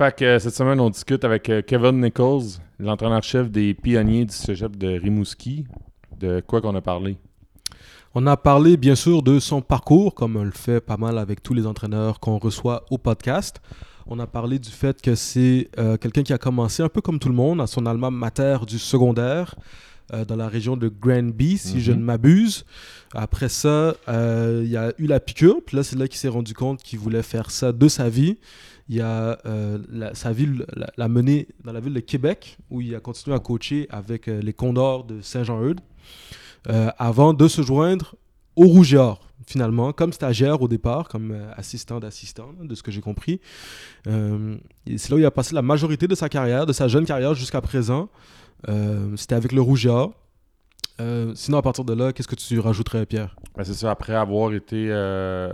Fait euh, cette semaine, on discute avec euh, Kevin Nichols, l'entraîneur-chef des pionniers du cégep de Rimouski. De quoi qu'on a parlé? On a parlé bien sûr de son parcours, comme on le fait pas mal avec tous les entraîneurs qu'on reçoit au podcast. On a parlé du fait que c'est euh, quelqu'un qui a commencé un peu comme tout le monde à son alma mater du secondaire euh, dans la région de Granby, si je Mhm. ne m'abuse. Après ça, euh, il y a eu la piqûre, puis là c'est là qu'il s'est rendu compte qu'il voulait faire ça de sa vie. Il a euh, la- sa ville, la, mené dans la ville de Québec, où il a continué à coacher avec euh, les Condors de Saint-Jean-Eudes, avant de se joindre au Rouge finalement, comme stagiaire au départ, comme assistant d'assistant, de ce que j'ai compris. Euh, c'est là où il a passé la majorité de sa carrière, de sa jeune carrière jusqu'à présent. Euh, C'était avec le Or. Euh, sinon, à partir de là, qu'est-ce que tu rajouterais, Pierre? Ben, c'est ça, après avoir été, euh,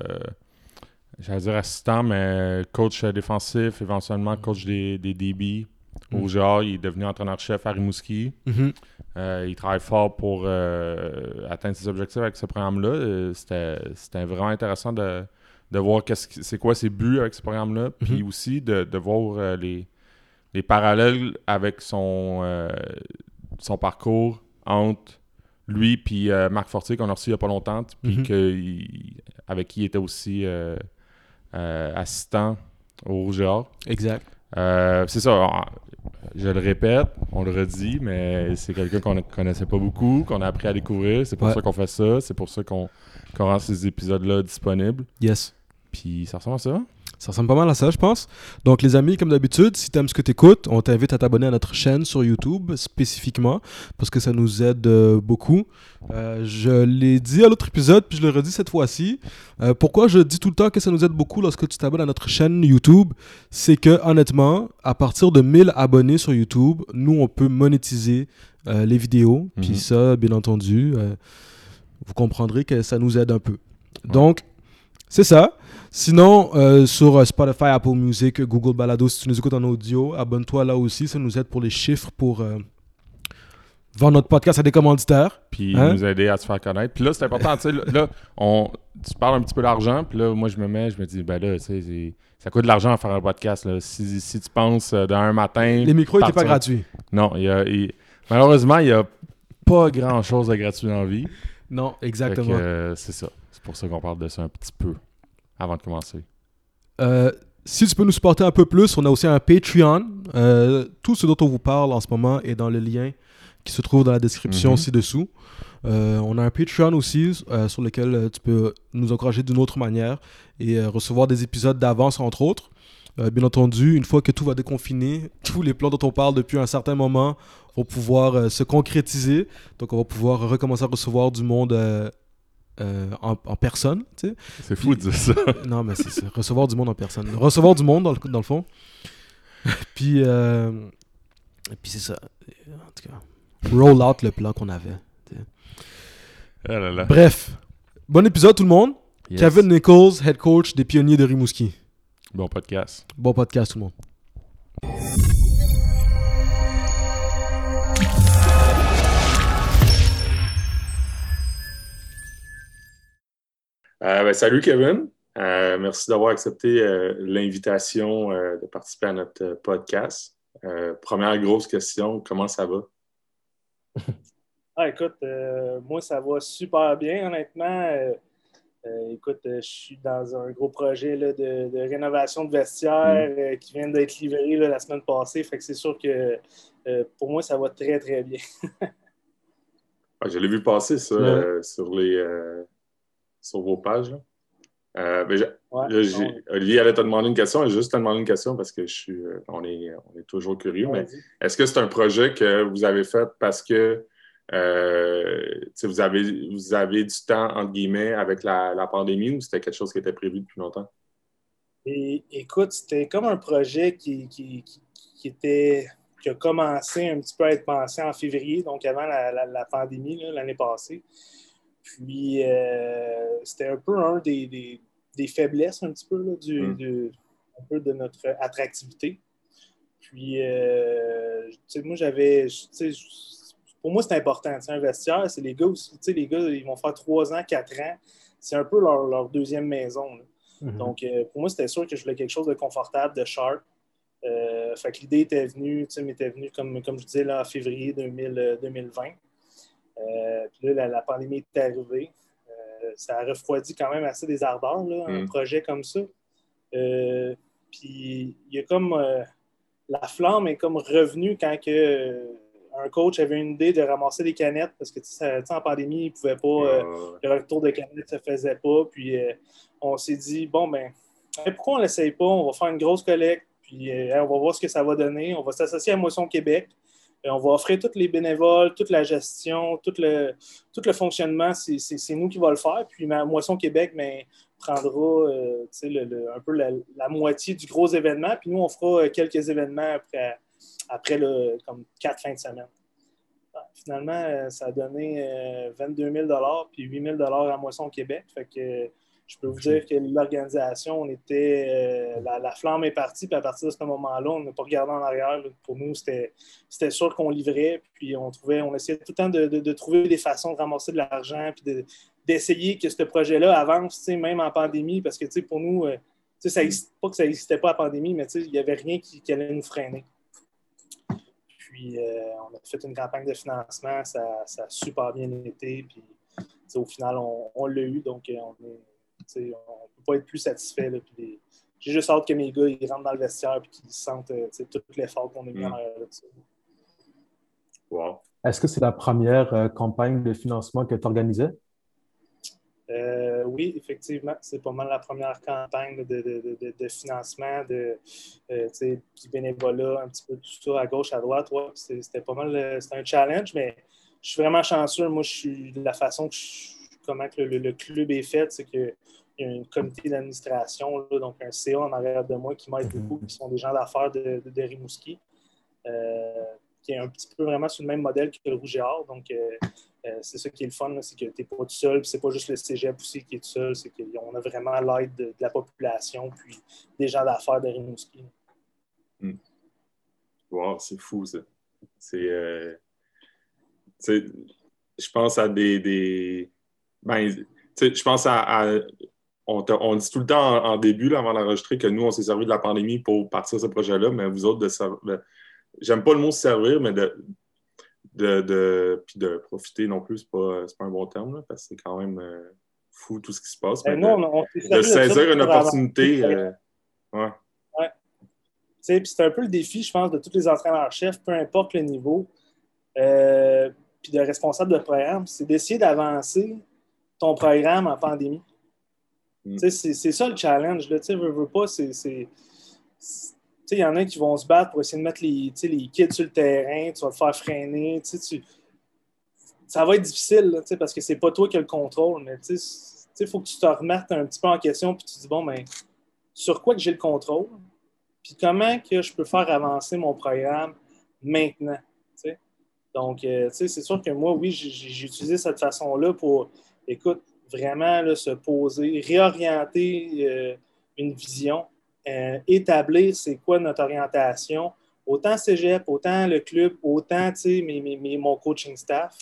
j'allais dire assistant, mais coach défensif, éventuellement coach des, des. Au Mhm. genre, il est devenu entraîneur-chef à Rimouski. Euh, il travaille fort pour euh, atteindre ses objectifs avec ce programme-là. Euh, C'était c'était vraiment intéressant de, de voir c'est quoi ses buts avec ce programme-là. Puis Mhm. aussi de, de voir les, les parallèles avec son, euh, son parcours entre lui puis euh, Marc Fortier qu'on a reçu il n'y a pas longtemps. Puis Mhm. avec qui il était aussi euh, euh, assistant au Rouge. Exact. C'est ça. on- Je le répète, on le redit, mais c'est quelqu'un qu'on ne connaissait pas beaucoup, qu'on a appris à découvrir. C'est pour Ouais. ça qu'on fait ça. C'est pour ça qu'on qu'on rend ces épisodes-là disponibles. Yes. Puis ça ressemble à ça. Ça ressemble pas mal à ça, je pense. Donc, les amis, comme d'habitude, si tu aimes ce que tu écoutes, on t'invite à t'abonner à notre chaîne sur YouTube spécifiquement parce que ça nous aide euh, beaucoup. Euh, je l'ai dit à l'autre épisode, puis je le redis cette fois-ci. Euh, pourquoi je dis tout le temps que ça nous aide beaucoup lorsque tu t'abonnes à notre chaîne YouTube? C'est que, honnêtement, à partir de 1000 abonnés sur YouTube, nous, on peut monétiser les vidéos. Puis Mhm. ça, bien entendu, vous comprendrez que ça nous aide un peu. Donc, c'est ça. Sinon, euh, sur euh, Spotify, Apple Music, Google Balado, si tu nous écoutes en audio, abonne-toi là aussi. Ça nous aide pour les chiffres, pour euh, vendre notre podcast à des commanditaires. Puis Hein? nous aider à se faire connaître. Puis là, c'est important. tu sais, là, on, tu parles un petit peu d'argent. Puis là, moi, je me mets, je me dis, ben là, tu sais, ça coûte de l'argent à faire un podcast. Là. Si, si tu penses euh, d'un matin. Les micros n'étaient pas gratuits. Non, il y a, il- malheureusement, il n'y a pas grand-chose de gratuit dans la vie. Non, exactement. euh, c'est ça. Pour ça qu'on parle de ça un petit peu avant de commencer. Euh, si tu peux nous supporter un peu plus, on a aussi un Patreon. Euh, tout ce dont on vous parle en ce moment est dans le lien qui se trouve dans la description Mhm. ci-dessous. Euh, on a un Patreon aussi sur lequel tu peux nous encourager d'une autre manière et recevoir des épisodes d'avance, entre autres. Bien entendu, une fois que tout va déconfiner, tous les plans dont on parle depuis un certain moment vont pouvoir se concrétiser. Donc, on va pouvoir recommencer à recevoir du monde euh, en, en personne. tu sais. C'est fou de dire ça. Non, mais c'est. Recevoir du monde en personne. Recevoir du monde, dans le, dans le fond. puis, euh, puis c'est ça. En tout cas, roll out le plan qu'on avait. Ah là là. Bref, bon épisode tout le monde. Yes. Kevin Nichols, head coach des pionniers de Rimouski. Bon podcast. Bon podcast tout le monde. Euh, ben, salut Kevin. Euh, merci d'avoir accepté euh, l'invitation de participer à notre podcast. Première grosse question, comment ça va? Ah, écoute, moi, ça va super bien, honnêtement. Écoute, je suis dans un gros projet là, de, de rénovation de vestiaire euh, qui vient d'être livré là, la semaine passée. Fait que c'est sûr que pour moi, ça va très, très bien. Ah, je l'ai vu passer ça sur, les, sur vos pages. là. Euh, ben, je- Ouais, là, j'ai- bon, Olivier allait te demander une question. Juste te demander une question parce que je suis, euh, on, est, on est toujours curieux. mais. Est-ce que c'est un projet que vous avez fait parce que euh, vous, avez, vous avez du temps, entre guillemets, avec la, la pandémie ou c'était quelque chose qui était prévu depuis longtemps? Et, écoute, c'était comme un projet qui, qui, qui- qui était qui a commencé un petit peu à être pensé en février, donc avant la, la- la pandémie l'année passée. Puis euh, c'était un peu un des, des- des faiblesses un petit peu là, du, Mm. du- un peu de notre attractivité. Puis euh, moi j'avais pour moi c'est important, un vestiaire, c'est les gars aussi, les gars ils vont faire trois ans, quatre ans, c'est un peu leur, leur deuxième maison. là. Donc, euh, pour moi, c'était sûr que je voulais quelque chose de confortable, de sharp. fait que l'idée était venue, tu sais, m'était venue, comme, comme je disais, là, en février 2020. Puis là, la, pandémie est arrivée. ça a refroidi quand même assez des ardeurs, là, un mm. projet comme ça. puis il y a comme la flamme est comme revenue quand que, euh, un coach avait une idée de ramasser des canettes parce que en pandémie, il pouvait pas, euh, le retour de canettes ne se faisait pas. Puis euh, on s'est dit, bon, ben, pourquoi on ne l'essaye pas? On va faire une grosse collecte, puis on va voir ce que ça va donner. On va s'associer à Moisson Québec. On va offrir tous les bénévoles, toute la gestion, tout le, tout le fonctionnement, c'est nous qui va le faire. Puis Moisson Québec, mais prendra euh, un peu la, moitié du gros événement, puis nous, on fera euh, quelques événements après, après comme quatre fins de semaine. Ah, finalement, euh, ça a donné 22 000 puis 8 000 à Moisson Québec. Je peux vous dire que l'organisation, on était. la, flamme est partie, puis à partir de ce moment-là, on n'a pas regardé en arrière. Pour nous, c'était sûr qu'on livrait, puis on trouvait, on essayait tout le temps de, de, trouver des façons de ramasser de l'argent, puis de, d'essayer que ce projet-là avance, même en pandémie, parce que pour nous, euh, ça pas que ça n'existait pas la pandémie, mais il n'y avait rien qui, allait nous freiner. Puis, euh, on a fait une campagne de financement, ça, a super bien été, puis au final, on, l'a eu, donc euh, on ne peut pas être plus satisfait. J'ai juste hâte que mes gars ils rentrent dans le vestiaire et qu'ils sentent tout l'effort qu'on a mis mm. en là-dessus. Wow. Est-ce que c'est la première campagne de financement que tu organisais? Euh, oui, effectivement, c'est pas mal la première campagne de, financement, de, euh, du bénévolat, un petit peu tout ça à gauche, à droite. c'était pas mal, euh, c'était un challenge, mais je suis vraiment chanceux. Moi, je suis de la façon que comment que le, club est fait, c'est qu'il y a un comité d'administration, donc un CA en arrière de moi qui m'aide beaucoup, qui sont des gens d'affaires de, Rimouski, qui est un petit peu vraiment sur le même modèle que le Rouge et Or. Donc, euh, c'est ça qui est le fun, c'est que tu n'es pas tout seul, c'est pas juste le cégep aussi qui est tout seul, c'est qu'on a vraiment l'aide de, la population, puis des gens d'affaires de Rimouski. Hmm. Wow, c'est fou ça. C'est. Euh, je pense à des. des... Ben, je pense à. On, on, dit tout le temps en, début, là, avant d'enregistrer, que nous, on s'est servi de la pandémie pour partir de ce projet-là, mais vous autres, de, j'aime pas le mot servir, mais de, de, de, puis de profiter non plus, c'est pas, pas un bon terme, parce que c'est quand même euh, fou tout ce qui se passe. Ben de, saisir une opportunité. Euh, ouais. ouais. C'est un peu le défi, je pense, de tous les entraîneurs-chefs, peu importe le niveau, euh, puis de responsable de programme, c'est d'essayer d'avancer ton programme en pandémie. Mm. C'est ça le challenge. Là, veux, veux pas, c'est il y en a qui vont se battre pour essayer de mettre les, les kids sur le terrain, tu vas te faire freiner. Tu, ça va être difficile parce que c'est pas toi qui as le contrôle, mais il faut que tu te remettes un petit peu en question puis tu te dis bon, ben, sur quoi que j'ai le contrôle, puis comment que je peux faire avancer mon programme maintenant. Donc, euh, c'est sûr que moi, oui, j'ai utilisé cette façon-là pour, écoute, vraiment se poser, réorienter euh, une vision euh, établir c'est quoi notre orientation, autant cégep, autant le club, autant mon coaching staff,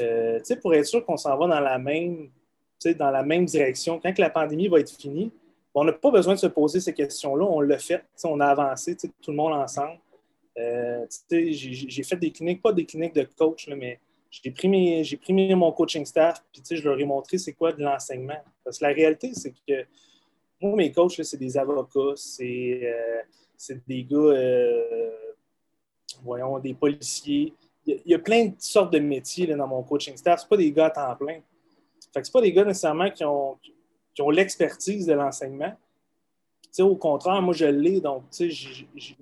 euh, pour être sûr qu'on s'en va dans la même dans la même direction. Quand la pandémie va être finie, on n'a pas besoin de se poser ces questions-là. On l'a fait. On a avancé, tout le monde ensemble. Euh, j'ai fait des cliniques, pas des cliniques de coach, mais j'ai pris, mon coaching staff, puis je leur ai montré c'est quoi de l'enseignement. Parce que la réalité, c'est que moi, mes coachs, c'est des avocats, c'est euh, des gars, euh, voyons, des policiers. Il y, a, plein de sortes de métiers dans mon coaching staff. Ce pas des gars à temps plein. Fait que pas des gars nécessairement qui ont, qui ont l'expertise de l'enseignement. Au contraire, moi, je l'ai. Donc,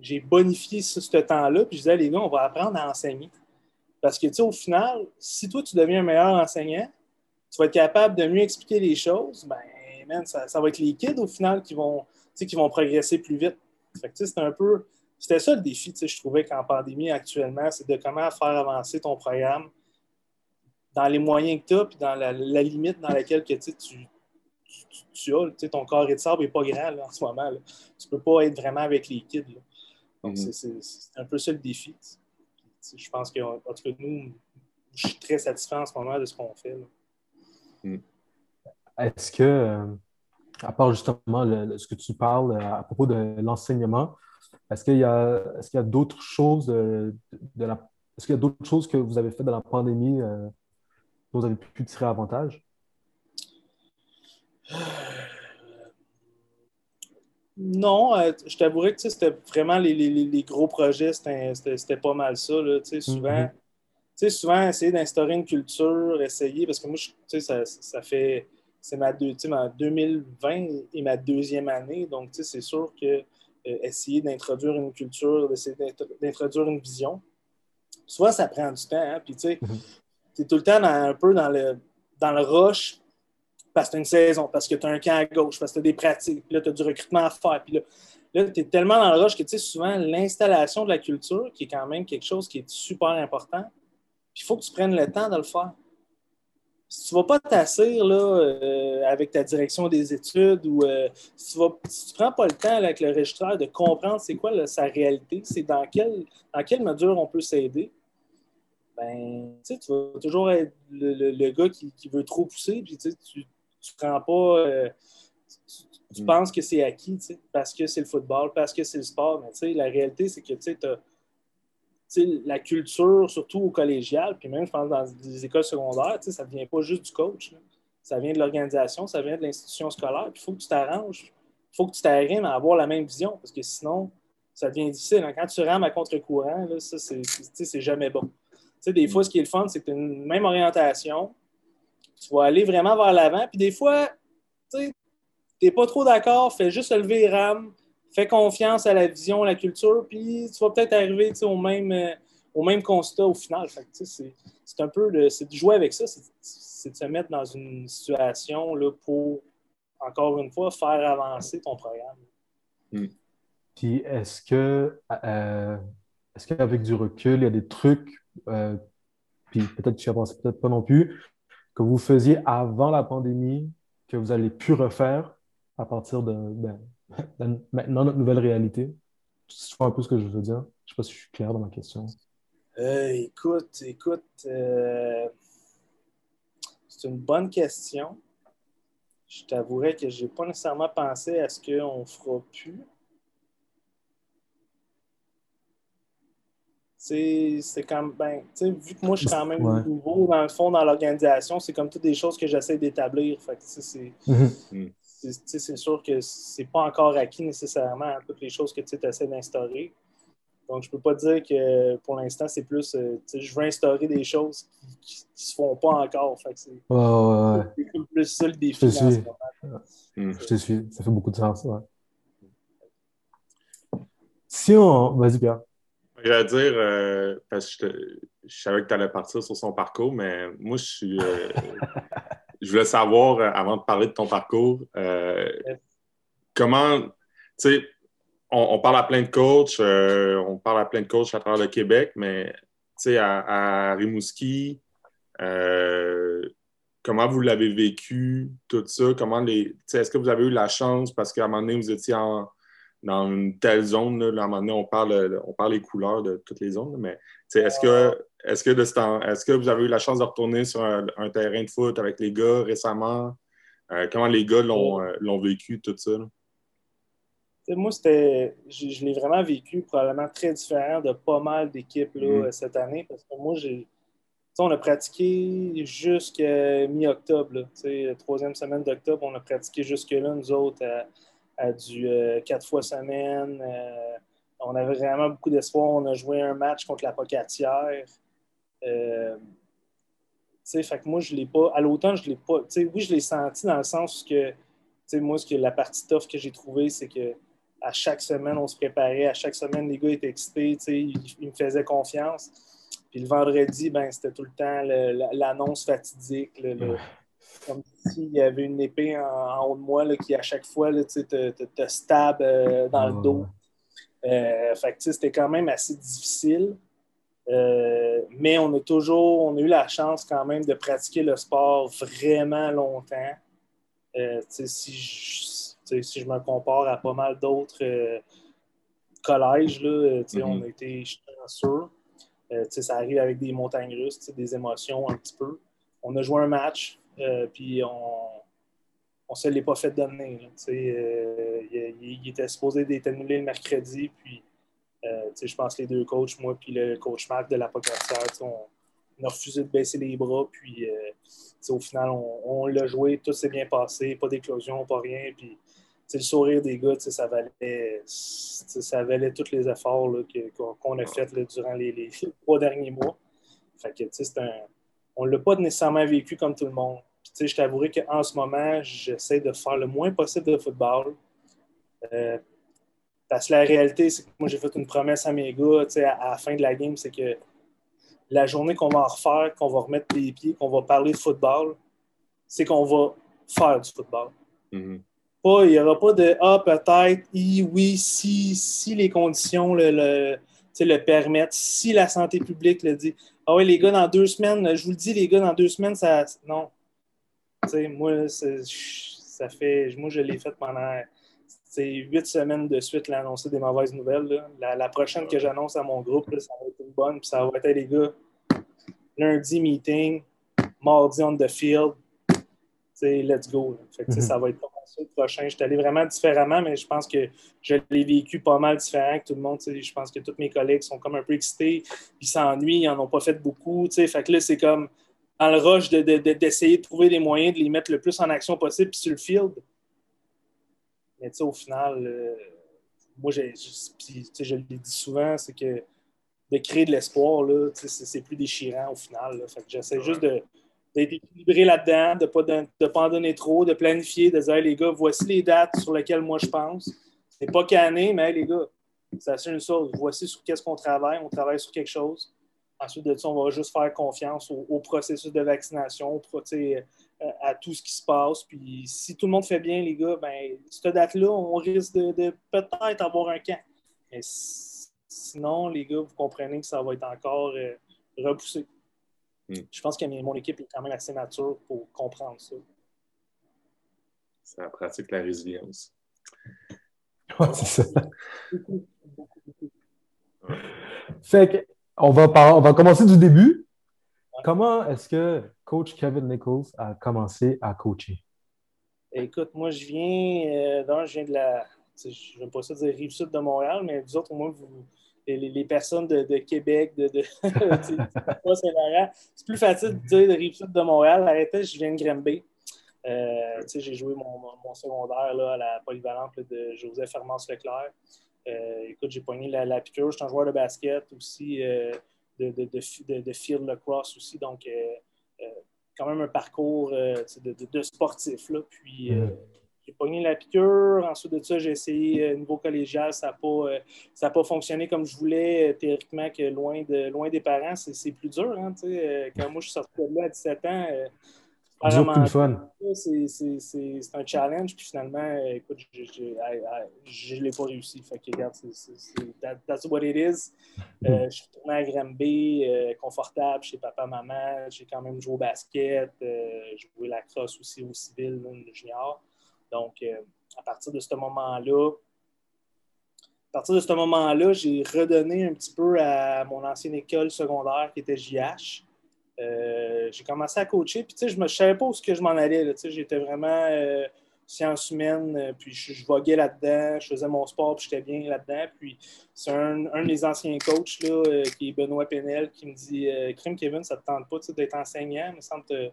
j'ai bonifié ce, ce temps-là. Puis je disais, les gars, on va apprendre à enseigner. Parce que, au final, si toi, tu deviens un meilleur enseignant, tu vas être capable de mieux expliquer les choses, ben, ça, va être les kids au final qui vont, qui vont progresser plus vite. c'est un peu. C'était ça le défi, je trouvais qu'en pandémie actuellement, c'est de comment faire avancer ton programme dans les moyens que tu as, puis dans la, limite dans laquelle que, tu, tu, tu, as. Ton corps de sable n'est pas grand en ce moment. Tu ne peux pas être vraiment avec les kids. Donc, mm-hmm. c'est un peu ça le défi. Je pense que, nous, je suis très satisfait en ce moment de ce qu'on fait. Mm. Est-ce que, euh, à part justement ce que tu parles euh, à propos de l'enseignement, Est-ce qu'il y a, est qu'il y a d'autres choses de, la, est-ce qu'il y a d'autres choses que vous avez faites dans la pandémie dont vous avez pu tirer avantage? Non, euh, je t'avouerais que c'était vraiment les, gros projets, c'était pas mal ça. Là, souvent, mm-hmm. souvent, essayer d'instaurer une culture, essayer, parce que moi, ça, ça fait. C'est ma, ma 2020 et ma deuxième année, donc c'est sûr que euh, essayer d'introduire une culture, d'essayer d'introduire une vision, soit ça prend du temps, hein, puis tu sais, tu es tout le temps un peu dans le, dans le rush parce que tu as une saison, parce que tu as un camp à gauche, parce que tu as des pratiques, puis là, tu as du recrutement à faire. Puis là, là tu es tellement dans le rush que tu sais, souvent, l'installation de la culture, qui est quand même quelque chose qui est super important, il faut que tu prennes le temps de le faire. Si tu ne vas pas t'asseoir euh, avec ta direction des études ou euh, si tu ne prends pas le temps avec le registraire de comprendre c'est quoi sa réalité, c'est dans quelle, dans quelle mesure on peut s'aider, ben, tu vas toujours être le, gars qui, veut trop pousser, puis tu tu prends pas. Euh, tu, mm. penses que c'est acquis, parce que c'est le football, parce que c'est le sport. Mais la réalité, c'est que tu as la culture, surtout au collégial, puis même, je pense, dans les écoles secondaires, ça ne vient pas juste du coach. Ça vient de l'organisation, ça vient de l'institution scolaire. il faut que tu t'arranges. Il faut que tu t'arrimes à avoir la même vision, parce que sinon, ça devient difficile. Hein. Quand tu rames à contre-courant, ça, c'est jamais bon. des fois, ce qui est le fun, c'est que tu as une même orientation, tu vas aller vraiment vers l'avant. Puis des fois, tu n'es pas trop d'accord, fais juste lever les rames, fais confiance à la vision, à la culture, puis tu vas peut-être arriver au même, euh, au même constat au final. c'est un peu de, de jouer avec ça, c'est de se mettre dans une situation là, pour, encore une fois, faire avancer ton programme. Hmm. Puis est-ce que, euh, est-ce qu'avec du recul, il y a des trucs, euh, puis peut-être que tu n'y peut-être pas non plus, que vous faisiez avant la pandémie, que vous allez pu refaire à partir de ben, maintenant notre nouvelle réalité? Tu vois un peu ce que je veux dire? Je ne sais pas si je suis clair dans ma question. Euh, écoute, écoute, euh, c'est une bonne question. Je t'avouerais que je n'ai pas nécessairement pensé à ce qu'on ne fera plus. C'est comme, ben, vu que moi, je suis quand même nouveau, dans le fond, dans l'organisation, c'est comme toutes des choses que j'essaie d'établir. Mhm. c'est sûr que c'est pas encore acquis nécessairement, toutes les choses que tu essaies d'instaurer. Donc, je peux pas dire que pour l'instant, c'est plus, euh, je veux instaurer des choses qui, ne se font pas encore. c'est plus ça le défi. Je te suis. Je te suis. Ça fait beaucoup de sens. Si on. Vas-y, Pierre. J'allais dire, euh, parce que je, savais que tu allais partir sur son parcours, mais moi, je suis. Euh, je voulais savoir, euh, avant de parler de ton parcours, comment. Tu sais, on, parle à plein de coachs, on parle à plein de coachs à travers le Québec, mais tu sais, à, Rimouski, comment vous l'avez vécu, tout ça? Comment les. Est-ce que vous avez eu la chance, parce qu'à un moment donné, vous étiez en dans une telle zone, là, à un moment donné, on parle, on parle les couleurs de toutes les zones, mais est-ce que, est-ce que, est que vous avez eu la chance de retourner sur un, terrain de foot avec les gars récemment? Euh, comment les gars l'ont, euh, vécu, tout ça? Moi, c'était, je, l'ai vraiment vécu probablement très différent de pas mal d'équipes mm. cette année parce que moi, j'ai, on a pratiqué jusqu'à mi-octobre. La troisième semaine d'octobre, on a pratiqué jusque-là, nous autres, à du euh, quatre fois semaine. Euh, on avait vraiment beaucoup d'espoir. On a joué un match contre la Pocatière. Euh, fait que moi, je l'ai pas. À l'automne, je l'ai pas. Oui, je l'ai senti dans le sens que moi, ce que la partie tough que j'ai trouvée, c'est que à chaque semaine, on se préparait. À chaque semaine, les gars étaient excités. Ils, ils, me faisaient confiance. Puis le vendredi, ben, c'était tout le temps l'annonce fatidique. Comme s'il y avait une épée en, haut de moi là, qui, à chaque fois, là, te, te, te, stab euh, dans le dos. Euh, fait c'était quand même assez difficile. Euh, mais on a toujours, on a eu la chance quand même de pratiquer le sport vraiment longtemps. si, je, si je me compare à pas mal d'autres collèges, là, on mm-hmm. a été chanceux. ça arrive avec des montagnes russes, des émotions un petit peu. On a joué un match, euh, puis on, on se l'est pas fait donner. Euh, il, était supposé d'être annulé le mercredi, puis euh, je pense que les deux coachs, moi puis le coach Marc de la on, on, a refusé de baisser les bras, puis au final, on, l'a joué, tout s'est bien passé, pas d'éclosion, pas rien, puis le sourire des gars, ça valait, ça valait tous les efforts qu'on a faits durant les, trois derniers mois. Fait que, un, on ne l'a pas nécessairement vécu comme tout le monde je t'avouerai qu'en ce moment, j'essaie de faire le moins possible de football. Euh, parce que la réalité, c'est que moi, j'ai fait une promesse à mes gars à, la fin de la game, c'est que la journée qu'on va refaire, qu'on va remettre les pieds, qu'on va parler de football, c'est qu'on va faire du football. Mm-hmm. il n'y aura pas de Ah, peut-être, oui, si, si les conditions le, le, le permettent, si la santé publique le dit. Ah oui, les gars, dans deux semaines, je vous le dis, les gars, dans deux semaines, ça. Non moi, ça fait, moi, je l'ai fait pendant huit semaines de suite, l'annoncer des mauvaises nouvelles. La, prochaine que j'annonce à mon groupe, ça va être une bonne, puis ça va être les gars. Lundi, meeting, mardi on the field. let's go. Mm-hmm. Ça va être pas le prochain. Je suis allé vraiment différemment, mais je pense que je l'ai vécu pas mal différent que tout le monde. Je pense que tous mes collègues sont comme un peu excités, ils s'ennuient, ils n'en ont pas fait beaucoup. Fait que là, c'est comme dans le rush d'essayer de, trouver des moyens de les mettre le plus en action possible sur le field. Mais au final, euh, moi, je, je l'ai dit souvent, c'est que de créer de l'espoir, c'est plus déchirant au final. j'essaie juste d'être équilibré là-dedans, de ne pas, pas en donner trop, de planifier, de dire les gars, voici les dates sur lesquelles moi je pense. C'est pas canné, mais les gars, c'est une chose. Voici sur qu'est-ce qu'on travaille. On travaille sur quelque chose. Ensuite de ça, on va juste faire confiance au, processus de vaccination, euh, à tout ce qui se passe. Puis si tout le monde fait bien, les gars, ben, cette date-là, on risque de, peut-être avoir un camp. Mais sinon, les gars, vous comprenez que ça va être encore euh, repoussé. Hmm. Je pense que mon équipe est quand même assez mature pour comprendre ça. Ça pratique la résilience. Oui, c'est ça. Fait que on va, on va commencer du début. Comment est-ce que coach Kevin Nichols a commencé à coacher? Écoute, moi, je viens, euh, je viens de la, je ne veux pas ça dire rive sud de Montréal, mais vous autres, au moins, vous, les, personnes de, Québec, de, de c'est plus facile de dire de rive sud de Montréal. Arrêtez, je viens de Grimby. Euh, j'ai joué mon, mon, secondaire là, à la polyvalente de Joseph Hermance Leclerc. Euh, écoute, j'ai pogné la, la, piqûre. Je suis un joueur de basket aussi, euh, de, de, de, de, field lacrosse aussi. Donc, euh, quand même un parcours de, sportif. Là. Puis, j'ai pogné la piqûre. Ensuite de ça, j'ai essayé niveau collégial. Ça n'a pas, pas fonctionné comme je voulais. théoriquement, que loin, de, loin des parents, c'est plus dur. Hein, quand moi, je suis sorti de là à 17 ans, c'est un challenge, puis finalement, écoute, je ne l'ai pas réussi. Fait que, regarde, c'est that's what it is. Euh, je suis retourné à Granby, euh, confortable chez papa, maman. J'ai quand même joué au basket. Euh, j'ai joué la crosse aussi au civil, le junior. Donc, à partir de ce moment-là, à partir de ce moment-là, j'ai redonné un petit peu à mon ancienne école secondaire qui était JH. Euh, j'ai commencé à coacher, puis je ne savais pas où que je m'en allais. J'étais vraiment euh, sciences humaines, euh, puis je, voguais là-dedans, je faisais mon sport, puis j'étais bien là-dedans. Puis c'est un, un, des anciens coachs, là, qui est Benoît Penel, qui me dit Crime Kevin, ça ne te tente pas d'être enseignant, mais ça me te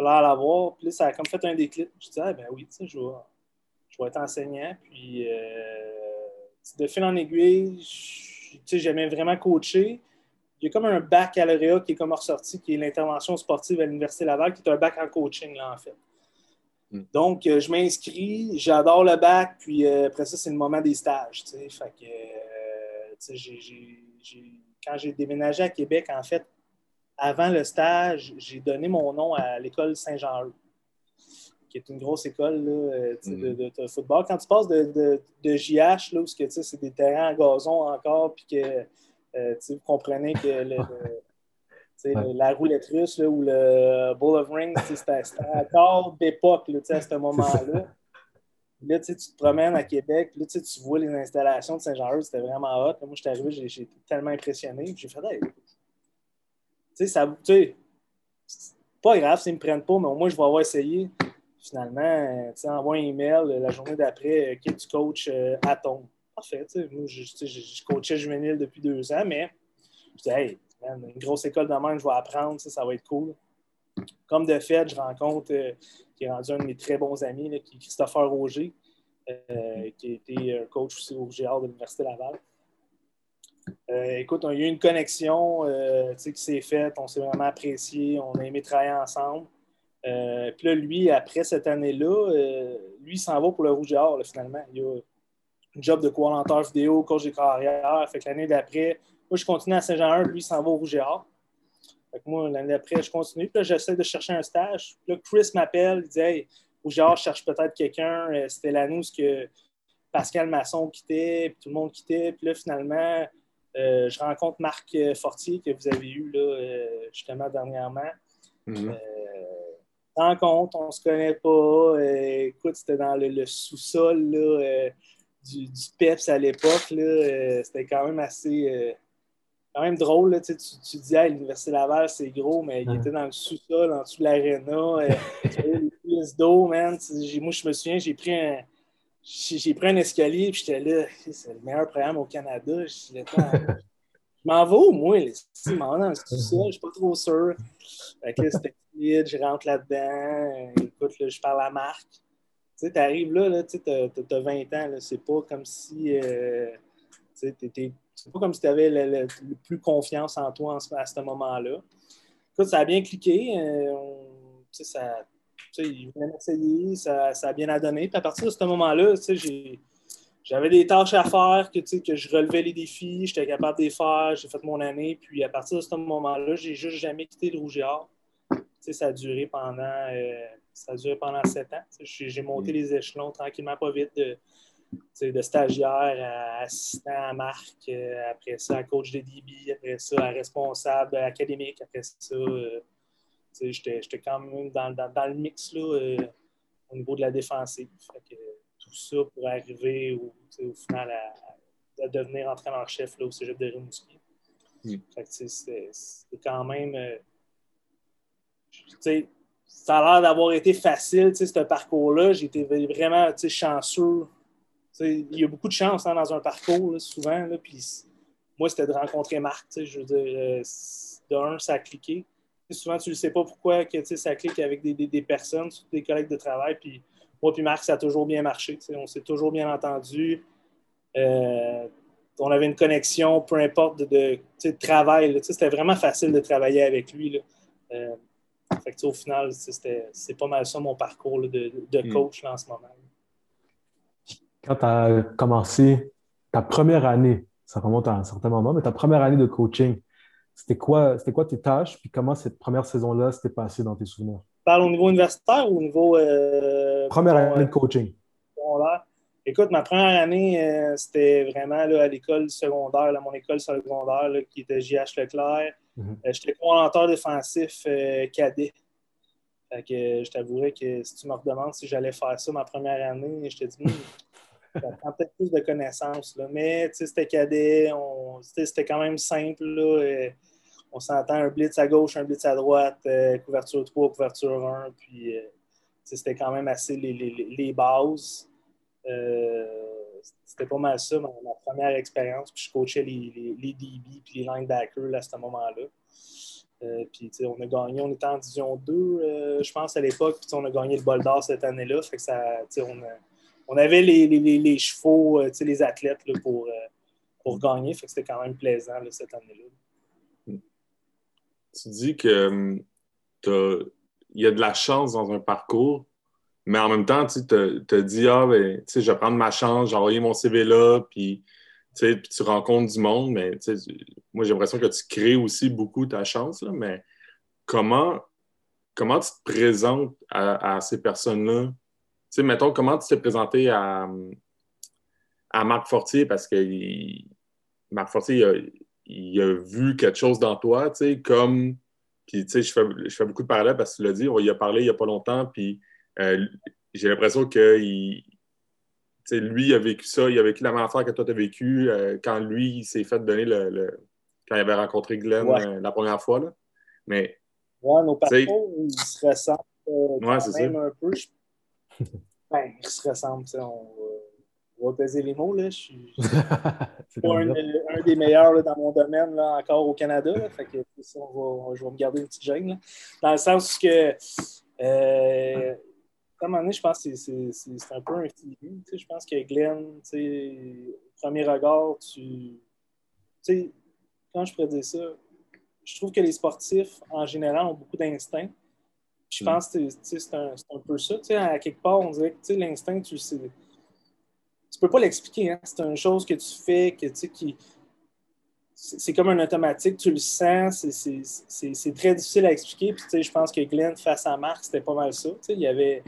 l'air l'avoir. Puis là, ça a comme fait un déclic. Je dis Ah, ben oui, je vais, je vais être enseignant. Puis de fil en aiguille, j'aimais vraiment coacher il y a comme un bac à l'OREA qui est comme ressorti, qui est l'intervention sportive à l'Université Laval, qui est un bac en coaching, là, en fait. Hmm. Donc, euh, je m'inscris, j'adore le bac, puis euh, après ça, c'est le moment des stages. Fait que, euh, quand j'ai déménagé à Québec, en fait, avant le stage, j'ai donné mon nom à l'école Saint-Jean-Eudes, qui est une grosse école là, hmm. de, football. Quand tu passes de, de JH, là, où c'est des terrains en gazon encore, puis que euh, vous comprenez que la roulette russe ou le Bull of Rings, c'était encore d'époque à ce moment-là. Là, tu te promènes à Québec, là, tu vois les installations de Saint-Jean-Eudes, c'était vraiment hot. moi, je suis arrivé, j'ai été tellement impressionné. J'ai fait, hey, sais, ça, tu sais, pas grave s'ils me prennent pas, mais au moins, je vais avoir essayé. finalement, tu envoies un email la journée d'après, que tu coaches à ton. Parfait, moi, je, coachais juvénile depuis deux ans, mais je disais, hey, une grosse école de même, je vais apprendre, ça, va être cool. Comme de fait, je rencontre, qui est rendu un de mes très bons amis, qui est Christopher Roger, qui a été coach aussi au GR de l'Université Laval. Euh, écoute, il y a eu une connexion euh, qui s'est faite, on s'est vraiment apprécié, on a aimé travailler ensemble. Euh, puis là, lui, après cette année-là, lui, s'en va pour le Rouge et Or, finalement. Il a un job de coordinateur vidéo, coach des carrières. Fait que l'année d'après, moi, je continue à Saint-Jean-1, lui, s'en va au Rouge et Or. Fait que moi, l'année d'après, je continue. Puis là, j'essaie de chercher un stage. Puis là, Chris m'appelle, il dit Hey, Rouge et je cherche peut-être quelqu'un. C'était l'année que Pascal Masson quittait, puis tout le monde quittait. Puis là, finalement, euh, je rencontre Marc euh, Fortier que vous avez eu là, euh, justement dernièrement. Mhm. rencontre, on ne se connaît pas. écoute, c'était dans le, sous-sol du, du, PEPS à l'époque. c'était quand même assez quand même drôle. tu, tu dis, à l'Université Laval, c'est gros, mais il était dans le sous-sol, en dessous de l'aréna. les d'eau, man. Moi, je me souviens, j'ai pris un j'ai pris un escalier, et j'étais là, c'est le meilleur programme au Canada. Je m'en vais moi? Je m'en vais dans le sous-sol, je suis pas trop sûr. Fait que c'était vide, je rentre là-dedans, écoute, là, je parle à Marc. Tu sais, t'arrives là, là tu as, 20 ans, c'est pas comme si. Euh, c'est pas comme si tu avais le, plus confiance en toi à ce moment-là. Écoute, ça a bien cliqué. Euh, ça, il venait m'essayer, ça, ça, a bien donné. Puis à partir de ce moment-là, j'avais des tâches à faire, que, que je relevais les défis, j'étais capable de les faire, j'ai fait mon année. Puis à partir de ce moment-là, j'ai juste jamais quitté le Or. Ça a duré pendant euh, ça a duré pendant sept ans. J'ai monté mm. les échelons tranquillement, pas vite, de, de stagiaire à assistant à marque, euh, après ça à coach de DB, après ça à responsable académique, après ça. Euh, J'étais quand même dans, dans, le mix là, euh, au niveau de la défensive. tout ça pour arriver au, au final à, devenir entraîneur-chef au cégep de Rimouski. Mm. C'était quand même. Euh, ça a l'air d'avoir été facile, ce parcours-là. J'ai été vraiment chanceux. il y a beaucoup de chance hein, dans un parcours, souvent. Là, moi, c'était de rencontrer Marc. Je veux dire, euh, de un, ça a cliqué souvent, tu ne sais pas pourquoi que, ça clique avec des, des, personnes, des collègues de travail. Puis moi puis Marc, ça a toujours bien marché. On s'est toujours bien entendu. Euh, on avait une connexion, peu importe, de, de travail. C'était vraiment facile de travailler avec lui. Euh, au final, c'est pas mal ça mon parcours de, hmm. coach en ce moment. Quand tu as commencé ta première année, ça remonte à un certain moment, mais ta première année de coaching, c'était quoi, quoi tes tâches, puis comment cette première saison-là s'était passée dans tes souvenirs? Parle au niveau universitaire ou au niveau. Euh, première année de coaching. Écoute, ma première année, euh, c'était vraiment à l'école secondaire, mon école secondaire, qui était JH Leclerc. Mhm. Euh, j'étais coordinateur défensif cadet. Fait que je t'avouerais que si tu me redemandes si j'allais faire ça ma première année, je te dis, prend peut-être plus de connaissances. Là. Mais c'était cadet, c'était quand même simple. Là, on s'entend un blitz à gauche, un blitz à droite, euh, couverture 3, couverture 1, puis euh, c'était quand même assez les, bases. Euh, c'était pas mal ça, ma, première expérience. Puis je coachais les, les, DB puis les linebackers à ce moment-là. puis on a gagné, on était en division 2, je pense, à l'époque, puis on a gagné le bol d'or cette année-là. Fait que ça, on, on avait les, chevaux, les athlètes pour, pour gagner. Fait que c'était quand même plaisant cette année-là tu dis que hum, il y a de la chance dans un parcours, mais en même temps, tu te dis, ah, ben, je vais prendre ma chance, j'ai envoyé mon CV là, puis, puis tu rencontres du monde, mais moi, j'ai l'impression que tu crées aussi beaucoup ta chance, là, mais comment, comment tu te présentes à, ces personnes-là? Tu sais, mettons, comment tu t'es présenté à, à Marc Fortier, parce que Marc Fortier, il il a vu quelque chose dans toi, tu sais, comme. Puis, tu sais, je fais, je fais beaucoup de parallèles parce que tu l'as dit, on y a parlé il n'y a pas longtemps, puis euh, j'ai l'impression que il, lui, il a vécu ça, il a vécu la même affaire que toi, tu as vécu euh, quand lui, il s'est fait donner le, quand il avait rencontré Glenn euh, la première fois. Là. Mais. Ouais, nos parcours, ils se ressentent ouais, même un peu. Ben, ils se ressemblent. On, on, va peser les mots. Là. Je suis pas un, un, des meilleurs là, dans mon domaine là, encore au Canada. Fait que, ça, on va, je vais me garder une petite gêne. Dans le sens que, euh, à un moment donné, je pense que c'est un peu un feeling. Je pense que Glenn, au premier regard, tu. sais, quand je pourrais dire ça, je trouve que les sportifs, en général, ont beaucoup d'instinct. Je mm. pense que c'est un, un, peu ça. À quelque part, on dirait que l'instinct, tu sais. Tu peux pas l'expliquer. Hein? C'est une chose que tu fais, que, qui. C'est comme un automatique, tu le sens, c'est très difficile à expliquer. Puis, je pense que Glenn, face à Marc, c'était pas mal ça. Il y avait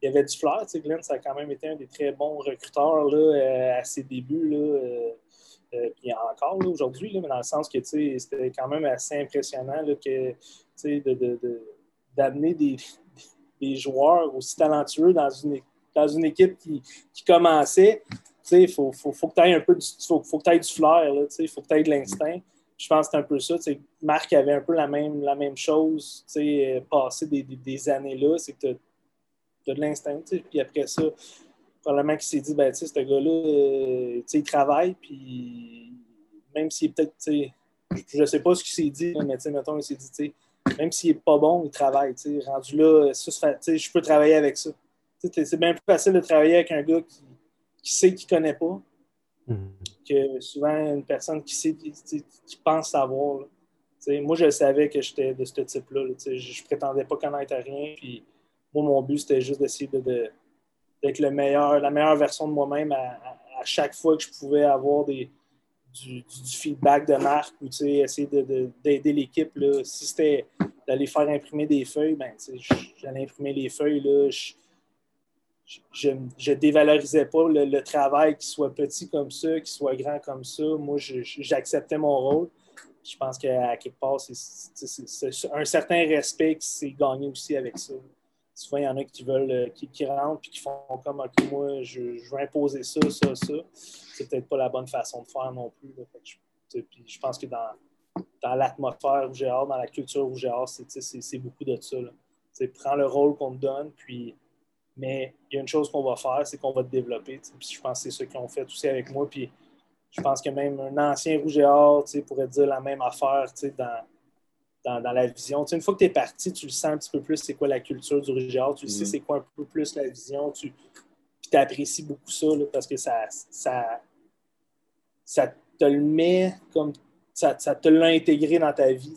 il y avait du flair. Glenn, ça a quand même été un des très bons recruteurs là, euh, à ses débuts. Là, euh, euh, puis encore aujourd'hui, mais dans le sens que c'était quand même assez impressionnant là, que, d'amener des, des, joueurs aussi talentueux dans une, dans une équipe qui, qui commençait. Il faut, faut, faut, que tu aies un peu du, faut, faut que du flair, il faut que tu aies de l'instinct. Je pense que c'est un peu ça. Marc avait un peu la même, la même chose passé des, des, des années là. C'est que tu as, de l'instinct. Puis après ça, probablement qu'il s'est dit, ben, ce gars-là, euh, il travaille, puis même s'il est peut-être, je ne sais pas ce qu'il s'est dit, mais tu mettons, il s'est dit, même s'il n'est pas bon, il travaille, rendu là, je peux travailler avec ça. C'est bien plus facile de travailler avec un gars qui, qui sait qu'il ne connaît pas mm-hmm. que souvent une personne qui sait, qui, qui pense savoir. moi, je savais que j'étais de ce type-là. je ne prétendais pas connaître rien. Puis moi, mon but, c'était juste d'essayer de, d'être le meilleur, la meilleure version de moi-même à, chaque fois que je pouvais avoir des, du, feedback de marque ou essayer d'aider l'équipe. Si c'était d'aller faire imprimer des feuilles, ben, j'allais imprimer les feuilles. Là, je ne dévalorisais pas le, travail qui soit petit comme ça, qui soit grand comme ça. Moi, j'acceptais mon rôle. Je pense qu'à quelque part, c'est un certain respect qui s'est gagné aussi avec ça souvent, il y en a qui veulent, euh, qui, rentrent puis qui font comme, OK, moi, je, veux imposer ça, ça, ça. C'est peut-être pas la bonne façon de faire non plus. je, puis je pense que dans, dans l'atmosphère hors, dans la culture hors, c'est beaucoup de ça. Prends le rôle qu'on te donne, puis mais il y a une chose qu'on va faire, c'est qu'on va te développer. Puis je pense que c'est ce qu'ils ont fait aussi avec moi. Puis je pense que même un ancien rouge et pourrait dire la même affaire dans, dans, la vision. une fois que tu es parti, tu le sens un petit peu plus c'est quoi la culture du Ruggiard, tu sais mm. c'est quoi un peu plus la vision, tu apprécies beaucoup ça parce que ça, ça, ça te le met comme ça, te l'a intégré dans ta vie,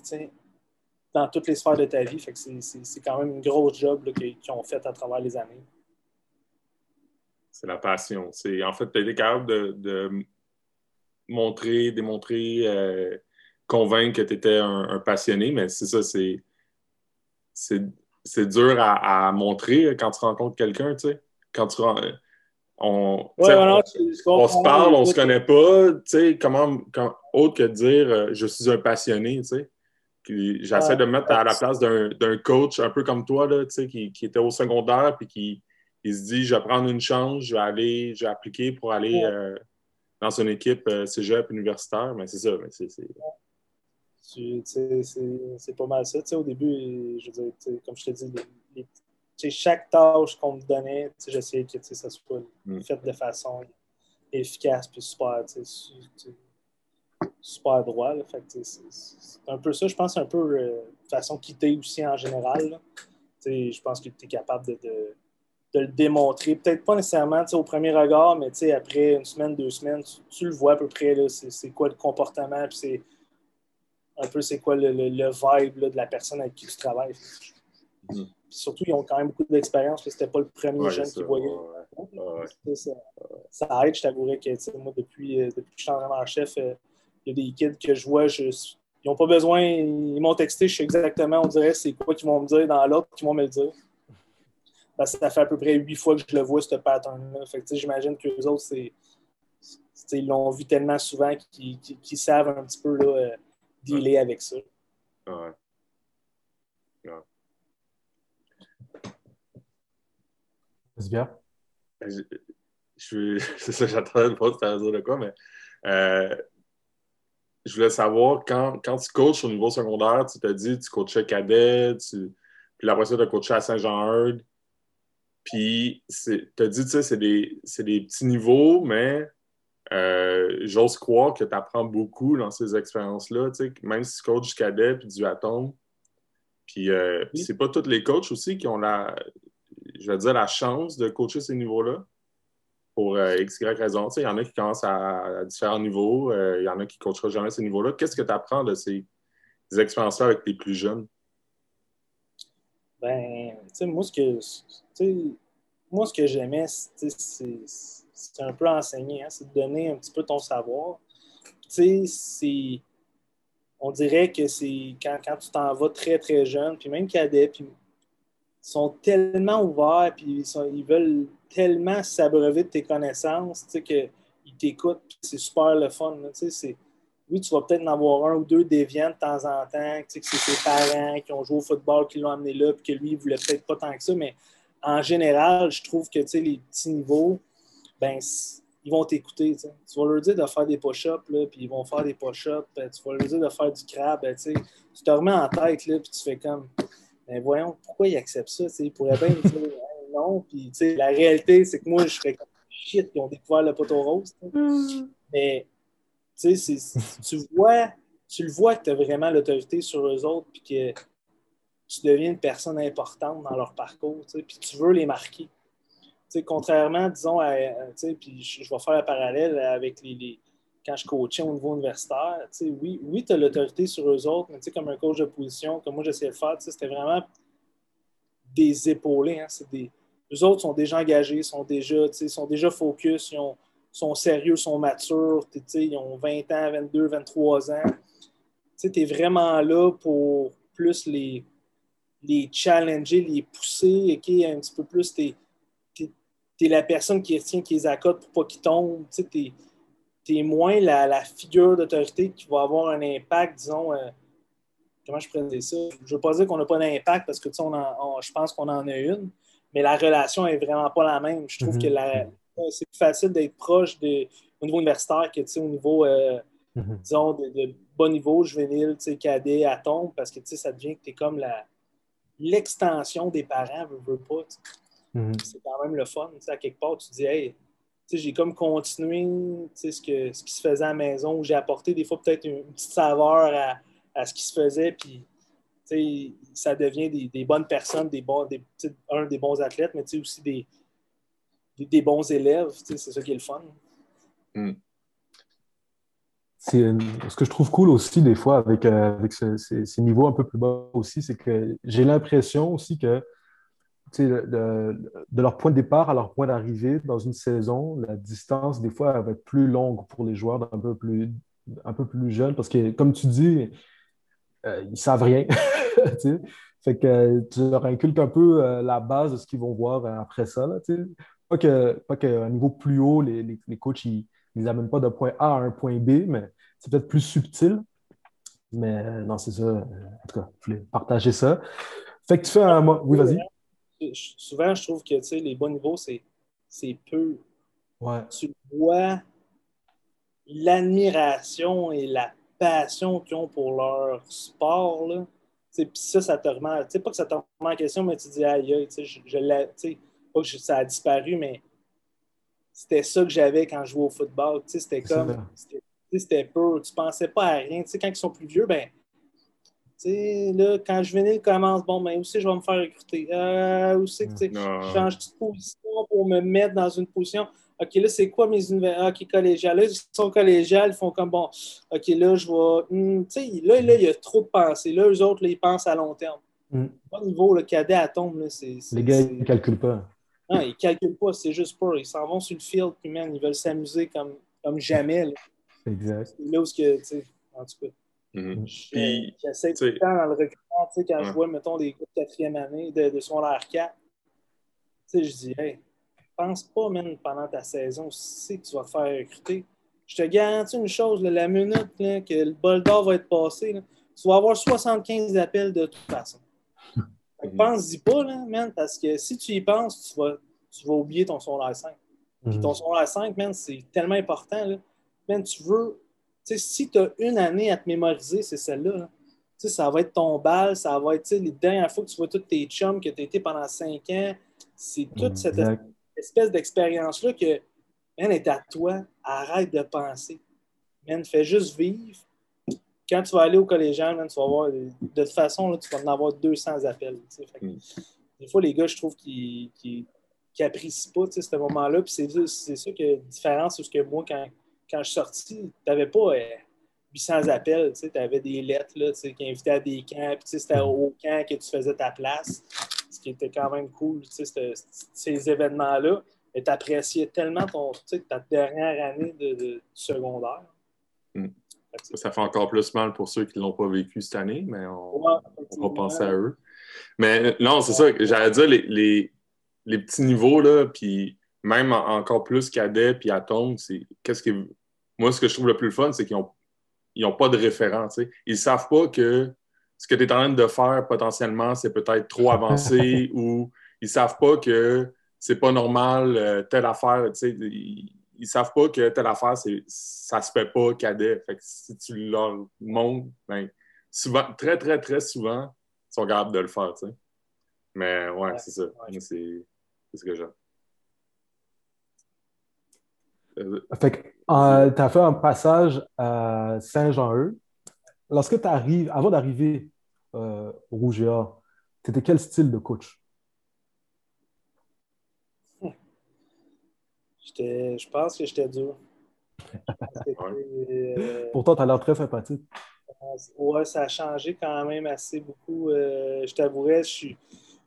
dans toutes les sphères de ta vie. Fait que c'est quand même une grosse job qu'ils ont fait à travers les années. C'est la passion. En fait, tu as été capable de, montrer, démontrer. Euh, convaincre que tu étais un, passionné, mais c'est ça, c'est, c'est, dur à, montrer quand tu rencontres quelqu'un, tu sais. Quand tu on, on, se parle, on se connaît pas, tu sais, comment, autre que de dire euh, je suis un passionné, tu sais. J'essaie de me mettre à la place d'un, coach un peu comme toi, là, tu sais, qui, était au secondaire puis qui il se dit je vais prendre une chance, je vais aller, je vais appliquer pour aller euh, dans une équipe euh, cégep universitaire, mais c'est ça, mais c'est, c'est pas mal ça. au début, je veux dire, comme je te dis, chaque tâche qu'on me donnait, j'essayais que ça soit mm. fait de façon efficace puis super, super droit. C'est un peu ça, je pense, un peu euh, de façon quittée aussi en général. Je pense que tu es capable de, de, le démontrer. Peut-être pas nécessairement au premier regard, mais après une semaine, deux semaines, tu, le vois à peu près. C'est quoi le comportement, puis c'est un peu c'est quoi le, le, vibe de la personne avec qui tu travailles. Mm. Surtout, ils ont quand même beaucoup d'expérience, c'était pas le premier jeune qui voyait. ça, aide, je t'avouerais que moi, depuis, euh, depuis que je suis en chef, euh, il y a des kids que je vois, je, ils n'ont pas besoin, ils m'ont texté, je sais exactement, on dirait c'est quoi qu'ils vont me dire dans l'autre, qu'ils vont me le dire. Parce que ça fait à peu près huit fois que je le vois, ce pattern-là. J'imagine que les autres, c'est, ils l'ont vu tellement souvent qu'ils savent un petit peu là, euh, dealer avec ça. Ouais. C'est bien. Je, je, c'est ça, j'attendais de pas te dire de quoi, mais euh, je voulais savoir quand, quand tu coaches au niveau secondaire, tu t'as dit tu coachais cadet, tu, puis après ça, tu as coaché à Saint-Jean-Eudes. Puis, tu as dit, tu sais, c'est des, des, petits niveaux, mais euh, j'ose croire que tu apprends beaucoup dans ces expériences-là, même si tu coaches du cadet puis du atome. Puis, euh, c'est pas tous les coachs aussi qui ont la, je vais dire, la chance de coacher ces niveaux-là pour euh, X, Y raison. Il y en a qui commencent à, différents niveaux, euh, il y en a qui ne coacheront jamais ces niveaux-là. Qu'est-ce que tu apprends de ces, expériences-là avec les plus jeunes? Ben, tu sais, moi, ce que, moi, ce que j'aimais, c'est un peu enseigner, hein, c'est de donner un petit peu ton savoir. Tu sais, on dirait que c'est quand, quand, tu t'en vas très, très jeune, puis même cadet, puis ils sont tellement ouverts, puis ils, veulent tellement s'abreuver de tes connaissances, tu sais, qu'ils t'écoutent, c'est super le fun. tu sais, oui, tu vas peut-être en avoir un ou deux déviants de temps en temps, tu sais, que c'est ses parents qui ont joué au football, qui l'ont amené là, puis que lui, il voulait peut-être pas tant que ça, mais en général, je trouve que, tu sais, les petits niveaux, ben, ils vont t'écouter. Tu vas leur dire de faire des push-ups, puis ils vont faire des push-ups. Ben, tu vas leur dire de faire du crabe. Ben, tu te remets en tête, là, puis tu fais comme mais voyons, pourquoi ils acceptent ça? Il pourrait bien dire non. Puis, la réalité, c'est que moi, je serais comme shit, ils ont découvert le poteau rose. Mm. Mais tu vois, tu le vois que tu as vraiment l'autorité sur eux autres, puis que tu deviens une personne importante dans leur parcours, puis tu veux les marquer. Contrairement, disons, à, puis je, vais faire un parallèle avec les quand je coachais au niveau universitaire, oui, oui tu as l'autorité sur eux autres, mais comme un coach de position, comme moi j'essayais de faire, c'était vraiment des épaulés. Hein, des, eux autres sont déjà engagés, sont déjà, sont déjà focus, sont sérieux, sont matures, ils ont 20 ans, 22, 23 ans. Tu es vraiment là pour plus les, les challenger, les pousser, et un petit peu plus, tu es, la personne qui retient, qui les accote pour pas qu'ils tombent. Tu tu moins la, figure d'autorité qui va avoir un impact, disons, euh, comment je pourrais ça? Je ne veux pas dire qu'on n'a pas d'impact parce que je pense qu'on en a une, mais la relation n'est vraiment pas la même. Je trouve que mhm. c'est plus facile d'être proche de, au niveau universitaire que au niveau, euh, mhm. disons, de, bas niveau, juvénile, cadet, atome, parce que ça devient que tu es comme la, l'extension des parents, veux pas. Mhm. C'est quand même le fun. À quelque part, tu dis, hey, j'ai comme continué ce, que, ce qui se faisait à la maison, où j'ai apporté des fois peut-être une, petite saveur à, ce qui se faisait, puis ça devient des, bonnes personnes, des bons, des, un, des bons athlètes, mais aussi des, des, bons élèves. C'est ça qui est le fun. Hmm. Ce que je trouve cool aussi, des fois, avec, euh, avec ces, niveaux un peu plus bas aussi, c'est que j'ai l'impression aussi que de, leur point de départ à leur point d'arrivée dans une saison, la distance, des fois, elle va être plus longue pour les joueurs un peu plus, un peu plus jeunes parce que, comme tu dis, euh, ils savent rien. fait que tu leur inculques un peu euh, la base de ce qu'ils vont voir après ça. Là, pas qu'à un niveau plus haut, les, les, les coachs, ils ne les amènent pas d'un point A à un point B, mais c'est peut-être plus subtil. Mais euh, non, c'est ça. En tout cas, je voulais partager ça. Fait que tu fais un. Oui, vas-y souvent, je trouve que les bons niveaux, c'est peu. Ouais. Tu vois l'admiration et la passion qu'ils ont pour leur sport. Là. Puis ça, ça te remet. Pas que ça te remet en question, mais tu dis aïe, aïe, je, je pas que ça a disparu, mais c'était ça que j'avais quand je jouais au football. C'était comme. C'était peu. Tu pensais pas à rien. quand ils sont plus vieux, ben là, quand je venais, commence, bon, mais ben, où c'est je vais me faire recruter? Euh, où c'est que je change de position pour me mettre dans une position? OK, là, c'est quoi mes universités? OK, collégiales. Là, ils sont collégiales, ils font comme, bon, OK, là, je vais. Hmm, tu sais, là, là, il y a trop de pensées. Là, eux autres, là, ils pensent à long terme. Mm. Au niveau, le cadet à tombe, là, c'est. Les gars, ils ne calculent pas. Non, ils ne calculent pas, c'est juste peur. Ils s'en vont sur le field, puis, man, ils veulent s'amuser comme, comme jamais. Là. Exact. C'est là où, que, tu sais, en tout cas. Mhm. J'essaie tout le temps dans le recrutement, tu sais, quand je vois, mettons, des groupes de quatrième année de, de secondaire 4, tu sais, je dis, hey, pense pas, même pendant ta saison, si que tu vas te faire recruter. Je te garantis une chose, la minute que le bol d'or va être passé, tu vas avoir 75 appels de toute façon. Mhm. Pense-y pas, là, man, parce que si tu y penses, tu vas, tu vas oublier ton secondaire 5. Puis ton mhm. secondaire 5, man, c'est tellement important. Là. Man, tu veux si tu as une année à te mémoriser, c'est celle-là. Ça va être ton bal, ça va être les dernières fois que tu vois tous tes chums que tu as été pendant cinq ans. C'est toute cette espèce d'expérience-là que, man, est à toi, arrête de penser. Man, fais juste vivre. Quand tu vas aller au collégial, man, tu vas voir, de toute façon, tu vas en avoir 200 appels. Mm. Des fois, les gars, je trouve qu'ils n'apprécient pas ce moment-là. C'est ça que la différence, parce que moi, quand, quand je suis sorti, tu n'avais pas. Euh, 800 appels, tu avais des lettres là, qui invitaient à des camps, puis c'était au camp que tu faisais ta place, ce qui était quand même cool, ces événements-là. Et tu appréciais tellement ton, ta dernière année de, secondaire. Hmm. Ça fait encore plus mal pour ceux qui ne l'ont pas vécu cette année, mais on, va penser à eux. Mais non, c'est ça, j'allais dire les, les, petits niveaux, là, puis même encore plus cadet puis atome, c'est qu'est-ce que moi ce que je trouve le plus fun, c'est qu'ils ont ils n'ont pas de référent. Ils ne savent pas que ce que tu es en train de faire potentiellement, c'est peut-être trop avancé ou ils ne savent pas que c'est pas normal euh, telle affaire. Ils ne savent pas que telle affaire, ça se fait pas cadet. Fait que si tu leur montres, ben, souvent, très, très, très souvent, ils sont capables de le faire. Mais ouais, c'est ça. C'est ce que j'aime. Euh, euh, tu as fait un passage à Saint-Jean-Eux. Lorsque tu arrives, avant d'arriver euh, au Rouge tu étais quel style de coach? Je pense que j'étais dur. Pourtant, tu as l'air très sympathique. Ouais, ça a changé quand même assez beaucoup. je t'avouerais, je suis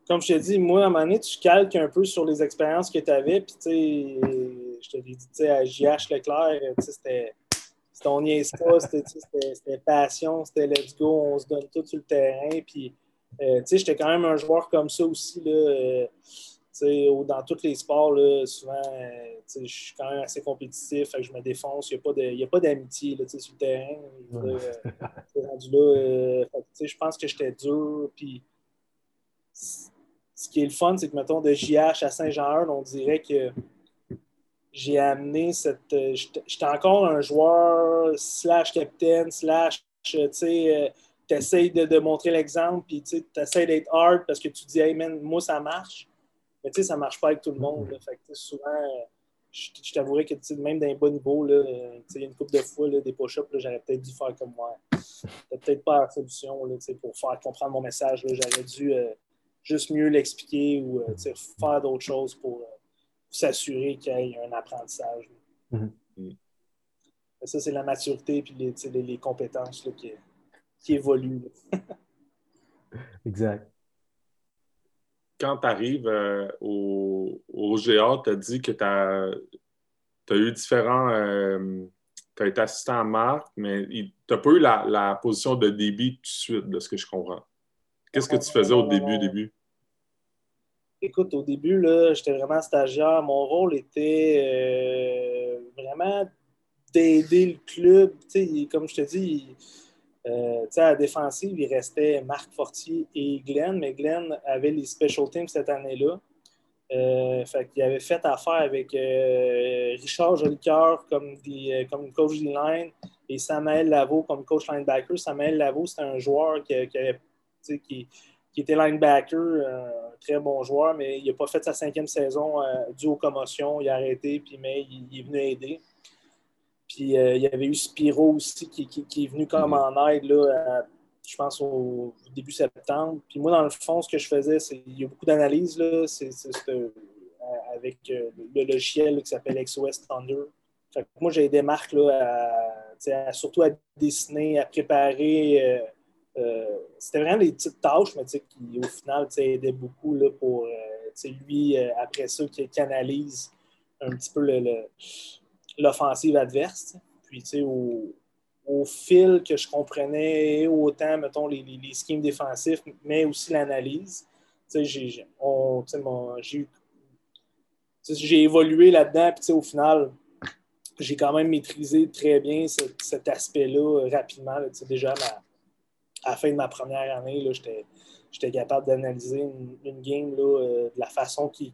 comme je te dis, moi, à un moment donné, tu calques un peu sur les expériences que tu avais. Puis, tu sais, je te l'ai dit, tu sais, à JH Leclerc, c'était on niaise pas, c'était passion, c'était let's go, on se donne tout sur le terrain. Puis, euh, tu sais, j'étais quand même un joueur comme ça aussi, là. Euh, tu sais, dans tous les sports, là, souvent, euh, je suis quand même assez compétitif, fait que je me défonce. Il n'y a pas d'amitié sur le terrain. rendu là. je pense que j'étais dur. Puis, ce qui est le fun, c'est que, mettons, de JH à Saint-Jean-Eudes, on dirait que j'ai amené cette. Euh, j'étais encore un joueur slash capitaine, slash, tu sais, euh, t'essayes de, de, montrer l'exemple, puis tu essaies d'être hard parce que tu dis, hey man, moi ça marche. Mais tu sais, ça marche pas avec tout le monde. Fait que souvent, je, t'avouerais que même dans un bon niveau, là, il y a une couple de fois, là, des push-ups, j'aurais peut-être dû faire comme moi. C'était peut-être pas la solution là, pour faire comprendre mon message. J'aurais dû. Euh, juste mieux l'expliquer ou euh, faire d'autres choses pour euh, s'assurer qu'il y ait un apprentissage. Mm-hmm. Mm. Ça, c'est la maturité et les, les, compétences qui, qui, évoluent. exact. Quand tu arrives euh, au, au, GA, tu as dit que tu as, eu différents. tu as été assistant à Marc, mais tu n'as pas eu la, la, position de débit tout de suite, de ce que je comprends. Qu'est-ce que tu faisais au début, début? Écoute, au début, j'étais vraiment stagiaire. Mon rôle était euh, vraiment d'aider le club. comme je te dis, euh, à la défensive, il restait Marc Fortier et Glenn, mais Glenn avait les special teams cette année-là. Euh, fait avait fait affaire avec Richard Jolicoeur comme, comme coach D-line et Samuel Lavaux comme coach linebacker. Samuel Lavaux, c'était un joueur qui, avait, qui, qui était linebacker, euh, un très bon joueur, mais il n'a pas fait sa cinquième saison euh, dû aux commotions. Il a arrêté, puis, mais il, est venu aider. Puis euh, il y avait eu Spiro aussi qui, est venu comme mm-hmm. en aide, là, je pense, au début septembre. Puis moi, dans le fond, ce que je faisais, c'est il y a beaucoup d'analyses c'est, avec le logiciel qui s'appelle XOS Thunder. moi, j'ai aidé Marc là, surtout à dessiner, à préparer euh, c'était vraiment des petites tâches, mais qui, au final, aidaient beaucoup là, pour euh, lui, euh, après ça, qui canalise un petit peu l'offensive adverse. Puis, au, au fil que je comprenais autant, mettons, les, les, schemes défensifs, mais aussi l'analyse, j'ai évolué là-dedans, puis au final, j'ai quand même maîtrisé très bien cet aspect-là rapidement. déjà, ma, à la fin de ma première année, j'étais capable d'analyser une, game là, euh, de la façon qu'il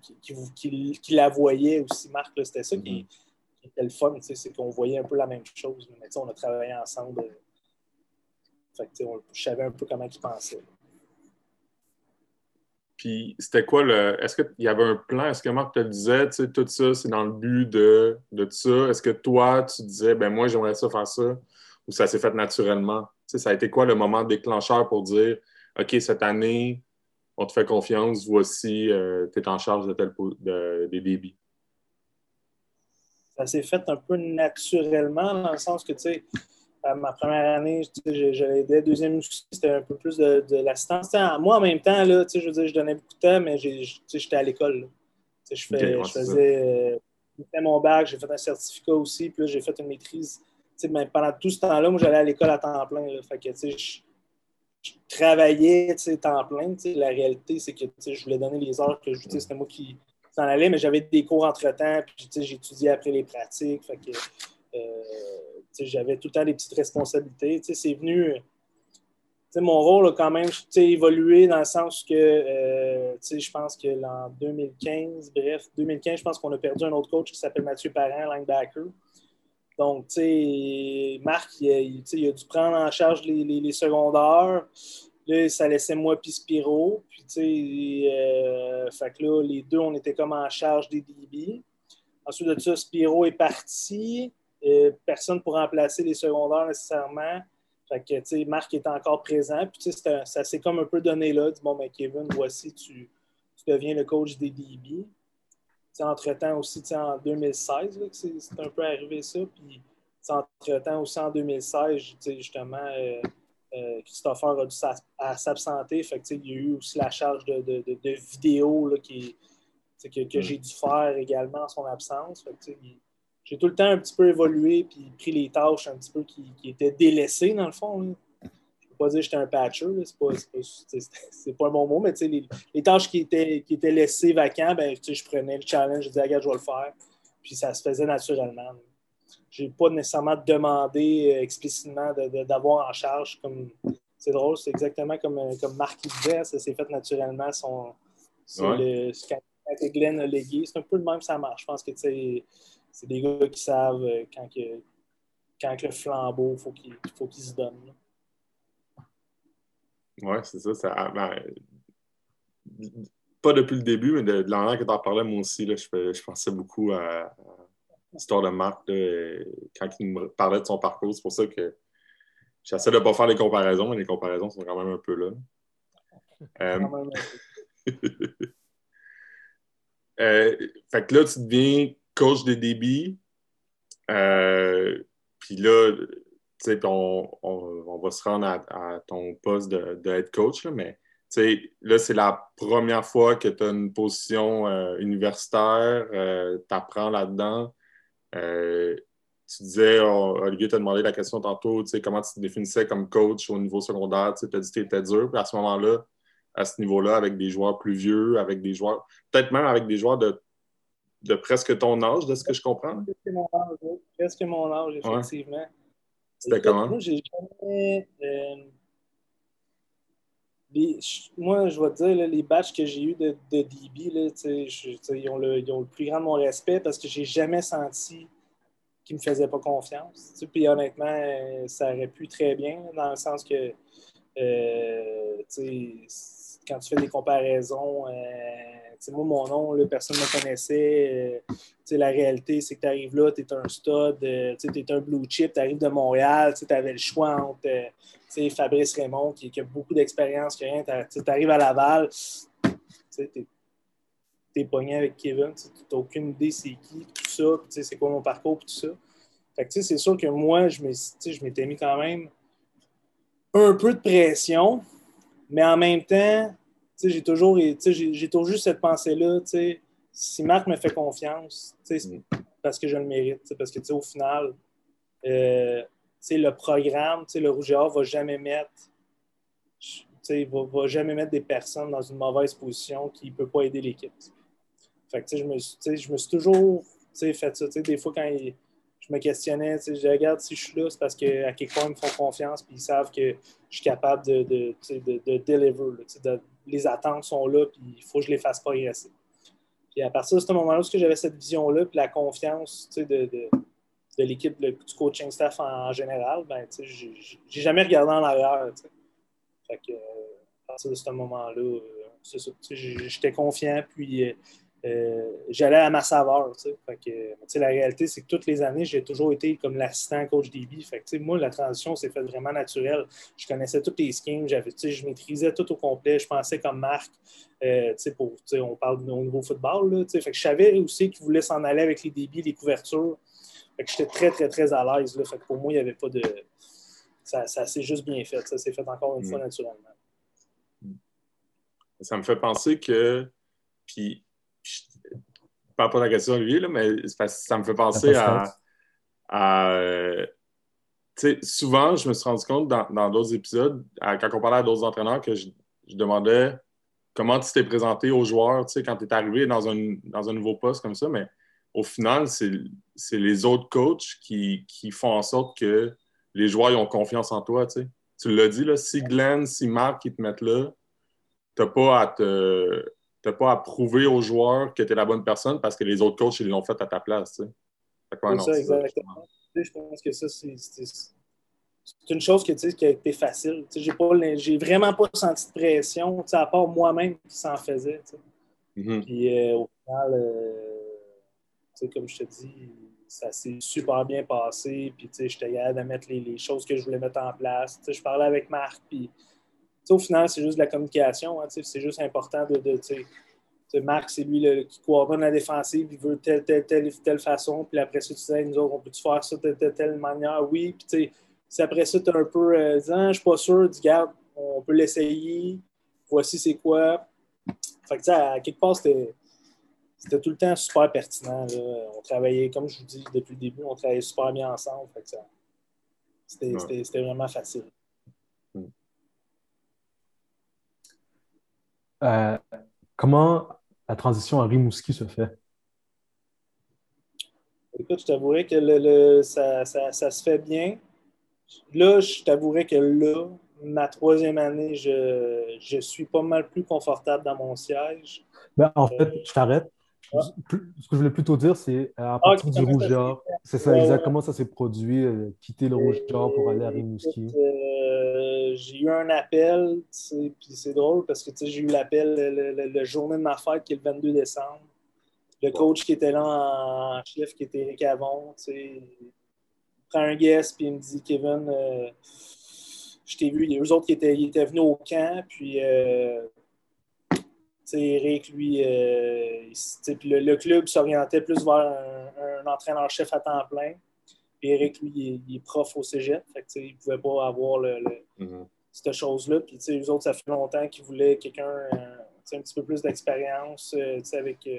la voyait aussi, Marc. C'était ça qui, mm-hmm. était le fun, c'est qu'on voyait un peu la même chose. Mais on a travaillé ensemble. Euh, fait je savais un peu comment il pensait. Puis c'était quoi le. Est-ce qu'il y avait un plan? Est-ce que Marc te le disait, tu sais, tout ça, c'est dans le but de, de tout ça? Est-ce que toi, tu disais, ben moi, j'aimerais ça faire ça? Ou ça s'est fait naturellement? Ça a été quoi le moment déclencheur pour dire, OK, cette année, on te fait confiance, voici, euh, tu es en charge de tel de, des débits? Ça s'est fait un peu naturellement, dans le sens que, tu sais, ma première année, j'avais aidé. Deuxième c'était un peu plus de, l'assistance. Moi, en même temps, là, je veux dire, je donnais beaucoup de temps, mais j'étais à l'école. Je, fais, je faisais euh, mon bac, j'ai fait un certificat aussi, puis j'ai fait une maîtrise. Ben, pendant tout ce temps-là, moi, j'allais à l'école à temps plein. Fait que, je, je travaillais temps plein. La réalité, c'est que je voulais donner les heures que je c'était moi qui s'en allais, mais j'avais des cours entre-temps, puis j'étudiais après les pratiques. Fait que, euh, j'avais tout le temps des petites responsabilités. C'est venu. mon rôle a quand même évolué dans le sens que euh, je pense que en 2015, bref, 2015, je pense qu'on a perdu un autre coach qui s'appelle Mathieu Parent, linebacker. Donc, Marc, il, a dû prendre en charge les, secondaires. Là, ça laissait moi puis Spiro. Puis, euh, fait que là, les deux, on était comme en charge des DB. Ensuite de ça, Spiro est parti. Euh, personne pour remplacer les secondaires nécessairement. Fait que, tu sais, Marc est encore présent. Puis, ça s'est comme un peu donné là. Bon, ben, Kevin, voici, tu, deviens le coach des DB. Entre-temps aussi, en 2016, c'est un peu arrivé ça. Puis, entre-temps aussi, en 2016, justement, euh, euh, Christopher a dû s'absenter. Fait que, il y a eu aussi la charge de, de, de, vidéos là, qui, que, que mm. j'ai dû faire également en son absence. Fait que, j'ai tout le temps un petit peu évolué puis pris les tâches un petit peu qui, étaient délaissées, dans le fond. Pas dire que j'étais un patcher, c'est pas, pas, pas, un bon mot, mais les, les tâches qui étaient, qui étaient laissées vacantes, ben, je prenais le challenge, je disais, regarde, je vais le faire. Puis ça se faisait naturellement. Je n'ai pas nécessairement demandé euh, explicitement d'avoir en charge comme. C'est drôle, c'est exactement comme, euh, comme Marc disait, ça s'est fait naturellement. Son, le, que Glenn a légué. C'est un peu le même, ça marche. Je pense que c'est des gars qui savent euh, quand, que, quand le flambeau, faut il faut qu'il se donne. Oui, c'est ça. ça ben, pas depuis le début, mais de, de l'année que tu en parlais, moi aussi, là, je, je, pensais beaucoup à, l'histoire de Marc quand il me parlait de son parcours. C'est pour ça que j'essaie de ne pas faire les comparaisons, mais les comparaisons sont quand même un peu là. Euh, euh, fait que là, tu deviens coach de débit. Euh, puis là, on, on, on, va se rendre à, ton poste de, de, head coach, là, mais là, c'est la première fois que tu as une position euh, universitaire, euh, tu apprends là-dedans. tu disais, oh, Olivier t'a demandé la question tantôt, comment tu te définissais comme coach au niveau secondaire. Tu as dit que tu étais dur. Puis à ce moment-là, à ce niveau-là, avec des joueurs plus vieux, avec des joueurs, peut-être même avec des joueurs de de presque ton âge, de ce que je comprends. Presque mon âge, presque mon âge effectivement. C'était comment? Moi, j'ai jamais. Euh, moi, je vais te dire, les batchs que j'ai eus de, de DB, là, ils, ont le, ils, ont le, plus grand de mon respect parce que j'ai jamais senti qu'ils ne me faisaient pas confiance. Puis honnêtement, euh, ça aurait pu très bien, dans le sens que euh, quand tu fais des comparaisons, euh, moi, mon nom, personne ne me connaissait. Euh, la réalité, c'est que tu arrives là, tu es un stud, euh, tu es un blue chip, tu arrives de Montréal, tu avais le choix entre Fabrice Raymond, qui, a beaucoup d'expérience, tu arrives à Laval, tu es, pogné avec Kevin, tu n'as aucune idée c'est qui, tout ça, c'est quoi mon parcours, tout ça. c'est sûr que moi, je m'étais mis quand même un peu de pression, mais en même temps, j'ai toujours, j'ai toujours cette pensée-là, si Marc me fait confiance, c'est mm. parce que je le mérite, parce que au final, euh, le programme, le Rouge et Or va jamais mettre va, va jamais mettre des personnes dans une mauvaise position qui ne peut pas aider l'équipe. Fait je me, je me suis toujours fait ça. Des fois, quand je me questionnais, je regarde, si je suis là, c'est parce qu'à quelque part, ils me font confiance et ils savent que je suis capable de, de, de, de deliver, les attentes sont là, puis il faut que je les fasse progresser. Puis à partir de ce moment-là, que j'avais cette vision-là, puis la confiance de, l'équipe, du coaching staff en, général, ben, j'ai jamais regardé en arrière. Que, à partir de ce moment-là, euh. J'étais confiant, puis euh, j'allais à ma saveur. que, la réalité, c'est que toutes les années, j'ai toujours été comme l'assistant coach DB. Fait que, moi, la transition s'est faite vraiment naturelle. Je connaissais tous les schemes, je maîtrisais tout au complet. Je pensais comme Marc, euh, pour, on parle au niveau football. Là, fait que je savais aussi qu'il voulait s'en aller avec les débits, les couvertures. Fait que j'étais très, très, très à l'aise. Fait que pour moi, il n'y avait pas de. Ça, ça s'est juste bien fait. Ça s'est fait encore une fois mm. naturellement. Ça me fait penser que. Puis parle pas de la question, Olivier, là, mais ça me fait penser à. Euh, souvent, je me suis rendu compte dans d'autres épisodes, quand on parlait à d'autres entraîneurs, que je, demandais comment tu t'es présenté aux joueurs quand tu es arrivé dans un, dans un nouveau poste comme ça, mais au final, c'est les autres coachs qui, qui, font en sorte que les joueurs ont confiance en toi. Tu l'as dit, là, si Glenn, si Marc qui te mettent là, tu n'as pas à te n'as pas à prouver aux joueurs que tu es la bonne personne parce que les autres coachs, ils l'ont fait à ta place. Tu c'est ça, exactement. Je pense que ça, c'est une chose que, qui a été facile. J'ai, j'ai vraiment pas senti de pression, à part moi-même qui s'en faisait. Mm-hmm. Puis euh, au final, euh, comme je te dis, ça s'est super bien passé. Puis j'étais capable de mettre les, choses que je voulais mettre en place. je parlais avec Marc, puis au final, c'est juste de la communication. Hein, c'est juste important de. de Marc, c'est lui qui coordonne la défensive, il veut telle, telle, telle, telle façon. Puis après ça, tu disais, nous autres, on peut-tu faire ça de telle, telle, manière? Oui. Puis si après ça, tu es un peu euh, disant, je suis pas sûr, dis, garde, on peut l'essayer. Voici c'est quoi. Fait que, à quelque part, c'était. C'était tout le temps super pertinent. On travaillait, comme je vous dis depuis le début, on travaillait super bien ensemble. C'était vraiment facile. Euh, comment la transition à Rimouski se fait? Écoute, je t'avouerais que le, ça, se fait bien. Là, je t'avouerais que là, ma troisième année, je, suis pas mal plus confortable dans mon siège. Ben, en fait, je t'arrête. Ce que je voulais plutôt dire, c'est euh, à ah, partir du rougeur. C'est ça, exactement, ça s'est produit, euh, quitter le rougeur pour aller à Rimouski. j'ai eu un appel, puis c'est drôle parce que j'ai eu l'appel le, journée de ma fête qui est le 22 décembre. Le coach qui était là en chef, qui était Eric Avon, il prend un guest, puis il me dit Kevin, euh, je t'ai vu, les autres qui étaient, étaient venus au camp, puis euh, Eric, lui, euh, puis le, club s'orientait plus vers un entraîneur-chef à temps plein. Eric, lui, il est, prof au cégep. Fait il ne pouvait pas avoir le, mm-hmm. cette chose-là. Puis, eux autres, ça fait longtemps qu'ils voulaient quelqu'un euh, un petit peu plus d'expérience euh, avec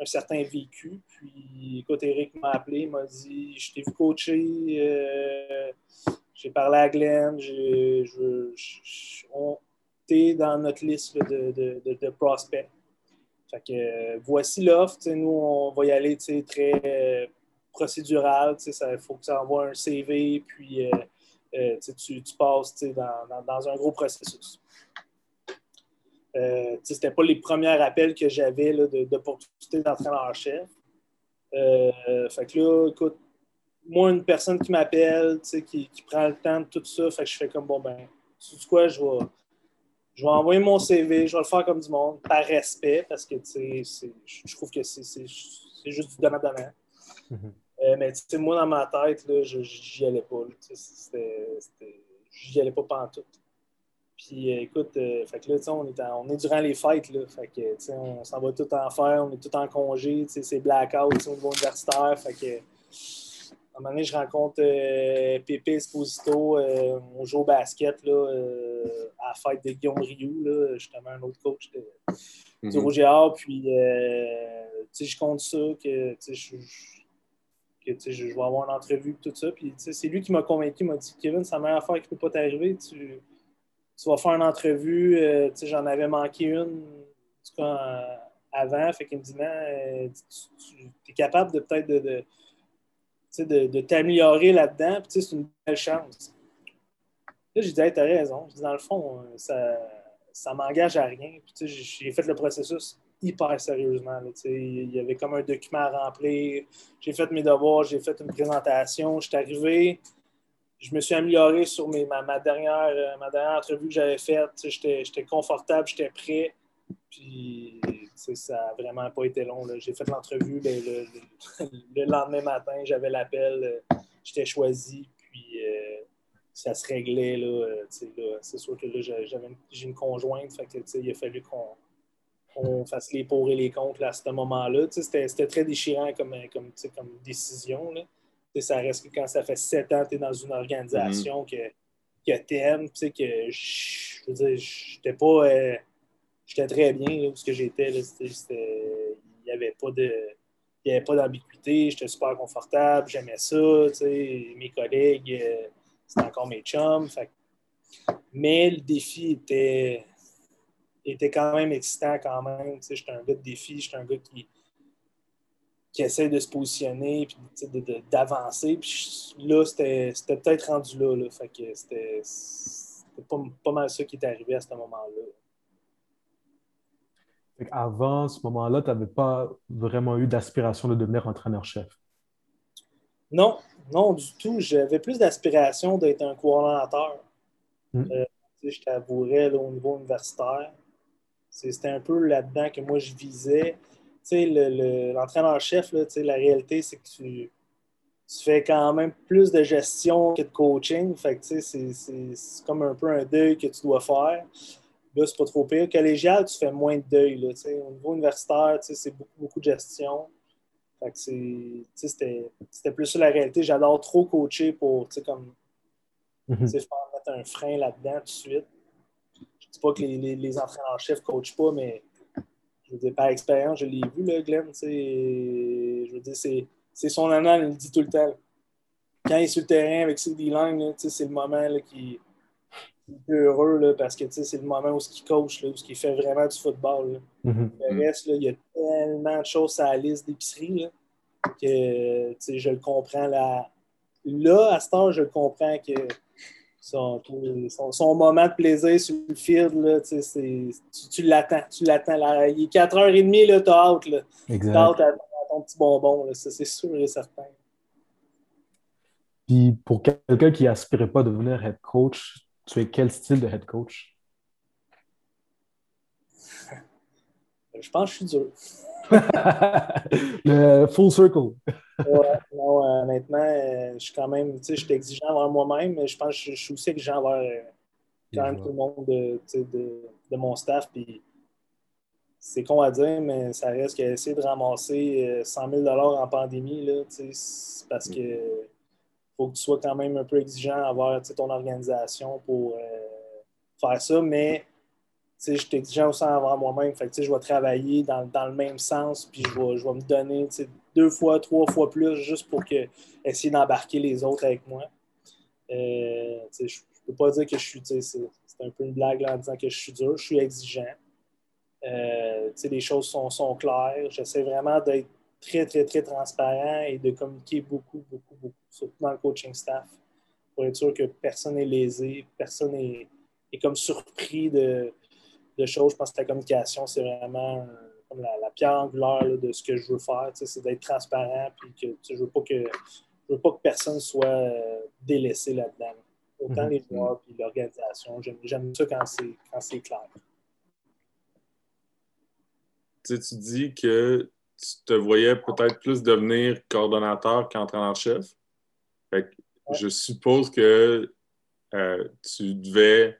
un certain vécu. Puis, écoute, Eric m'a appelé, il m'a dit Je t'ai vu coacher, j'ai parlé à Glenn, on dans notre liste de, de, prospects. Fait que voici l'offre. Nous, on va y aller très procédural. Il faut que tu envoies un CV, puis euh, euh, tu, passes dans, dans, un gros processus. Euh, Ce n'était pas les premiers appels que j'avais d'opportunité d'entraîneur-chef. Euh, fait que là, écoute, moi, une personne qui m'appelle, qui, qui prend le temps de tout ça, fait que je fais comme bon, ben, tu quoi, je vais, je vais envoyer mon CV, je vais le faire comme du monde, par respect, parce que je trouve que c'est juste du donnant-donnant. Mm-hmm. Euh, mais moi, dans ma tête, je n'y allais pas. J'y allais pas pantoute. Puis euh, écoute, euh, fait que là, on est, on est durant les fêtes. Là, fait que, on s'en va tout en faire, on est tout en congé. C'est blackout au niveau universitaire. Fait que, un moment donné, je rencontre Pépé Esposito, on joue au basket là, à la fête de Guillaume Rioux, justement, un autre coach de, du mm-hmm. Rouge Puis, je compte ça, que je que je, vais avoir une entrevue tout ça. Puis c'est lui qui m'a convaincu, il m'a dit Kevin, c'est la meilleure affaire qui ne peut pas t'arriver. Tu, vas faire une entrevue. Euh, j'en avais manqué une en tout cas, avant. Fait qu'il me dit Non, euh, tu, es capable de peut-être de, de, de, t'améliorer là-dedans. Puis c'est une belle chance. Là, j'ai dit hey, T'as raison. dans le fond, ça, ça m'engage à rien. Puis j'ai fait le processus hyper sérieusement. il y avait comme un document à remplir. J'ai fait mes devoirs, j'ai fait une présentation. Je suis arrivé, je me suis amélioré sur mes, ma, dernière, euh, ma dernière entrevue que j'avais faite. J'étais confortable, j'étais prêt. Puis, ça n'a vraiment pas été long. J'ai fait l'entrevue ben, le, lendemain matin, j'avais l'appel, euh, j'étais choisi, puis euh, ça se réglait. Là, c'est sûr que là, j'ai une conjointe, fait que, il a fallu qu'on fasse les pour et les contre à ce moment-là. C'était très déchirant comme, comme, comme décision. Là. Ça reste que quand ça fait sept ans que tu es dans une organisation mm-hmm. que, que tu aimes, que je veux dire, j'étais pas. Euh, j'étais très bien où j'étais. Il n'y avait pas. Il n'y avait pas d'ambiguïté, j'étais super confortable, j'aimais ça, mes collègues, euh, c'était encore mes chums. Mais le défi était, était quand même excitant quand même. J'étais un gars de défi, j'étais un gars qui, qui essaie de se positionner et d'avancer. Puis là, c'était peut-être rendu là. que c'était pas, pas, mal ça qui est arrivé à ce moment-là. Avant ce moment-là, tu n'avais pas vraiment eu d'aspiration de devenir entraîneur-chef? Non, non, du tout. J'avais plus d'aspiration d'être un coordonnateur. Euh, je t'avouerais au niveau universitaire. C'était un peu là-dedans que moi je visais l'entraîneur-chef, la réalité, c'est que tu, fais quand même plus de gestion que de coaching. Fait c'est comme un peu un deuil que tu dois faire. Là, c'est pas trop pire. Collégial, tu fais moins de deuil. Là, au niveau universitaire, c'est beaucoup, beaucoup de gestion. c'était plus ça la réalité. J'adore trop coacher pour comme, mm faire mettre un frein là-dedans tout de suite. Je dis pas que les, les, entraîneurs-chefs ne coachent pas, mais par expérience, je l'ai vu, là, Glenn. Je veux dire, c'est son année, il le dit tout le temps. Quand il est sur le terrain avec ses D-line, c'est le moment qui est heureux là, parce que c'est le moment où il coach, là, où il fait vraiment du football. Mm-hmm. Le reste, là, il y a tellement de choses à la liste d'épicerie que je le comprends. Là, là à ce temps, je le comprends que son, son, moment de plaisir sur le field, là, tu, l'attends. Tu l'attends. Il est 4h30, tu as hâte. Là. Exact. hâte à, ton petit bonbon. C'est sûr et certain. Puis pour quelqu'un qui n'aspirait pas à devenir head coach, tu es quel style de head coach? Je pense que je suis dur. le full circle. non, euh, honnêtement, euh, je suis quand même, tu sais, je suis exigeant envers moi-même, mais je pense que je, suis aussi exigeant envers euh, quand même tout le monde de, de, de mon staff. Puis c'est con à dire, mais ça reste qu'essayer de ramasser 100 000 en pandémie, là, c'est parce que faut que tu sois quand même un peu exigeant envers ton organisation pour faire ça, mais je suis exigeant aussi envers moi-même. Fait je vais travailler dans, dans, le même sens, puis je vais, je me donner deux fois, trois fois plus juste pour que, essayer d'embarquer les autres avec moi. Euh, je ne peux pas dire que je suis. C'est un peu une blague en disant que je suis dur. Je suis exigeant. Euh, les choses sont, sont claires. J'essaie vraiment d'être très, très, très transparent et de communiquer beaucoup, beaucoup, beaucoup, surtout dans le coaching staff, pour être sûr que personne n'est lésé, personne n'est est comme surpris de, de choses. Je pense que la communication, c'est vraiment comme la, pierre angulaire de ce que je veux faire. C'est d'être transparent puis que je ne veux, pas que, veux pas que personne soit euh, délaissé là-dedans. Autant mhm. les joueurs puis l'organisation. J'aime ça quand c'est clair. Tu, tu dis que tu te voyais peut-être plus devenir coordonnateur qu'entraîneur-chef? Je suppose que euh, tu devais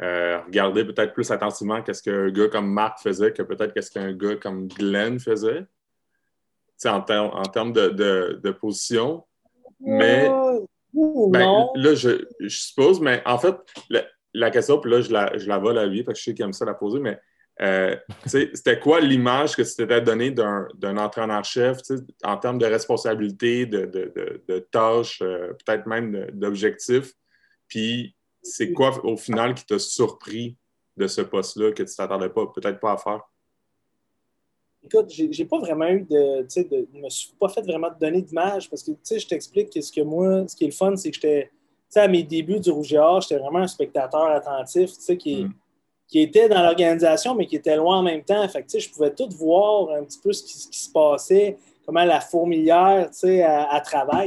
euh, regarder peut-être plus attentivement qu'est-ce qu'un gars comme Marc faisait que peut-être qu'est-ce qu'un gars comme Glenn faisait. en, en termes de, position. Mais ben, là, je, suppose, mais en fait, la, question, puis là, je la, je la vole à lui, parce que je sais qu'il aime ça la poser, mais euh, c'était quoi l'image que tu t'étais donnée d'un entraîneur-chef en termes de responsabilité, de, tâches, euh, peut-être même d'objectifs? Puis c'est quoi au final qui t'a surpris de ce poste-là que tu t'attendais pas, peut-être pas à faire? Écoute, j'ai pas vraiment eu de. Tu sais, me suis pas fait vraiment de donner d'image parce que, tu sais, je t'explique que ce que moi, ce qui est le fun, c'est que j'étais. Tu sais, à mes débuts du Rouge et Or, j'étais vraiment un spectateur attentif, tu sais, qui, mm. Qui était dans l'organisation, mais qui était loin en même temps. Fait que, je pouvais tout voir un petit peu ce qui, se passait, comment la fourmilière, à, à.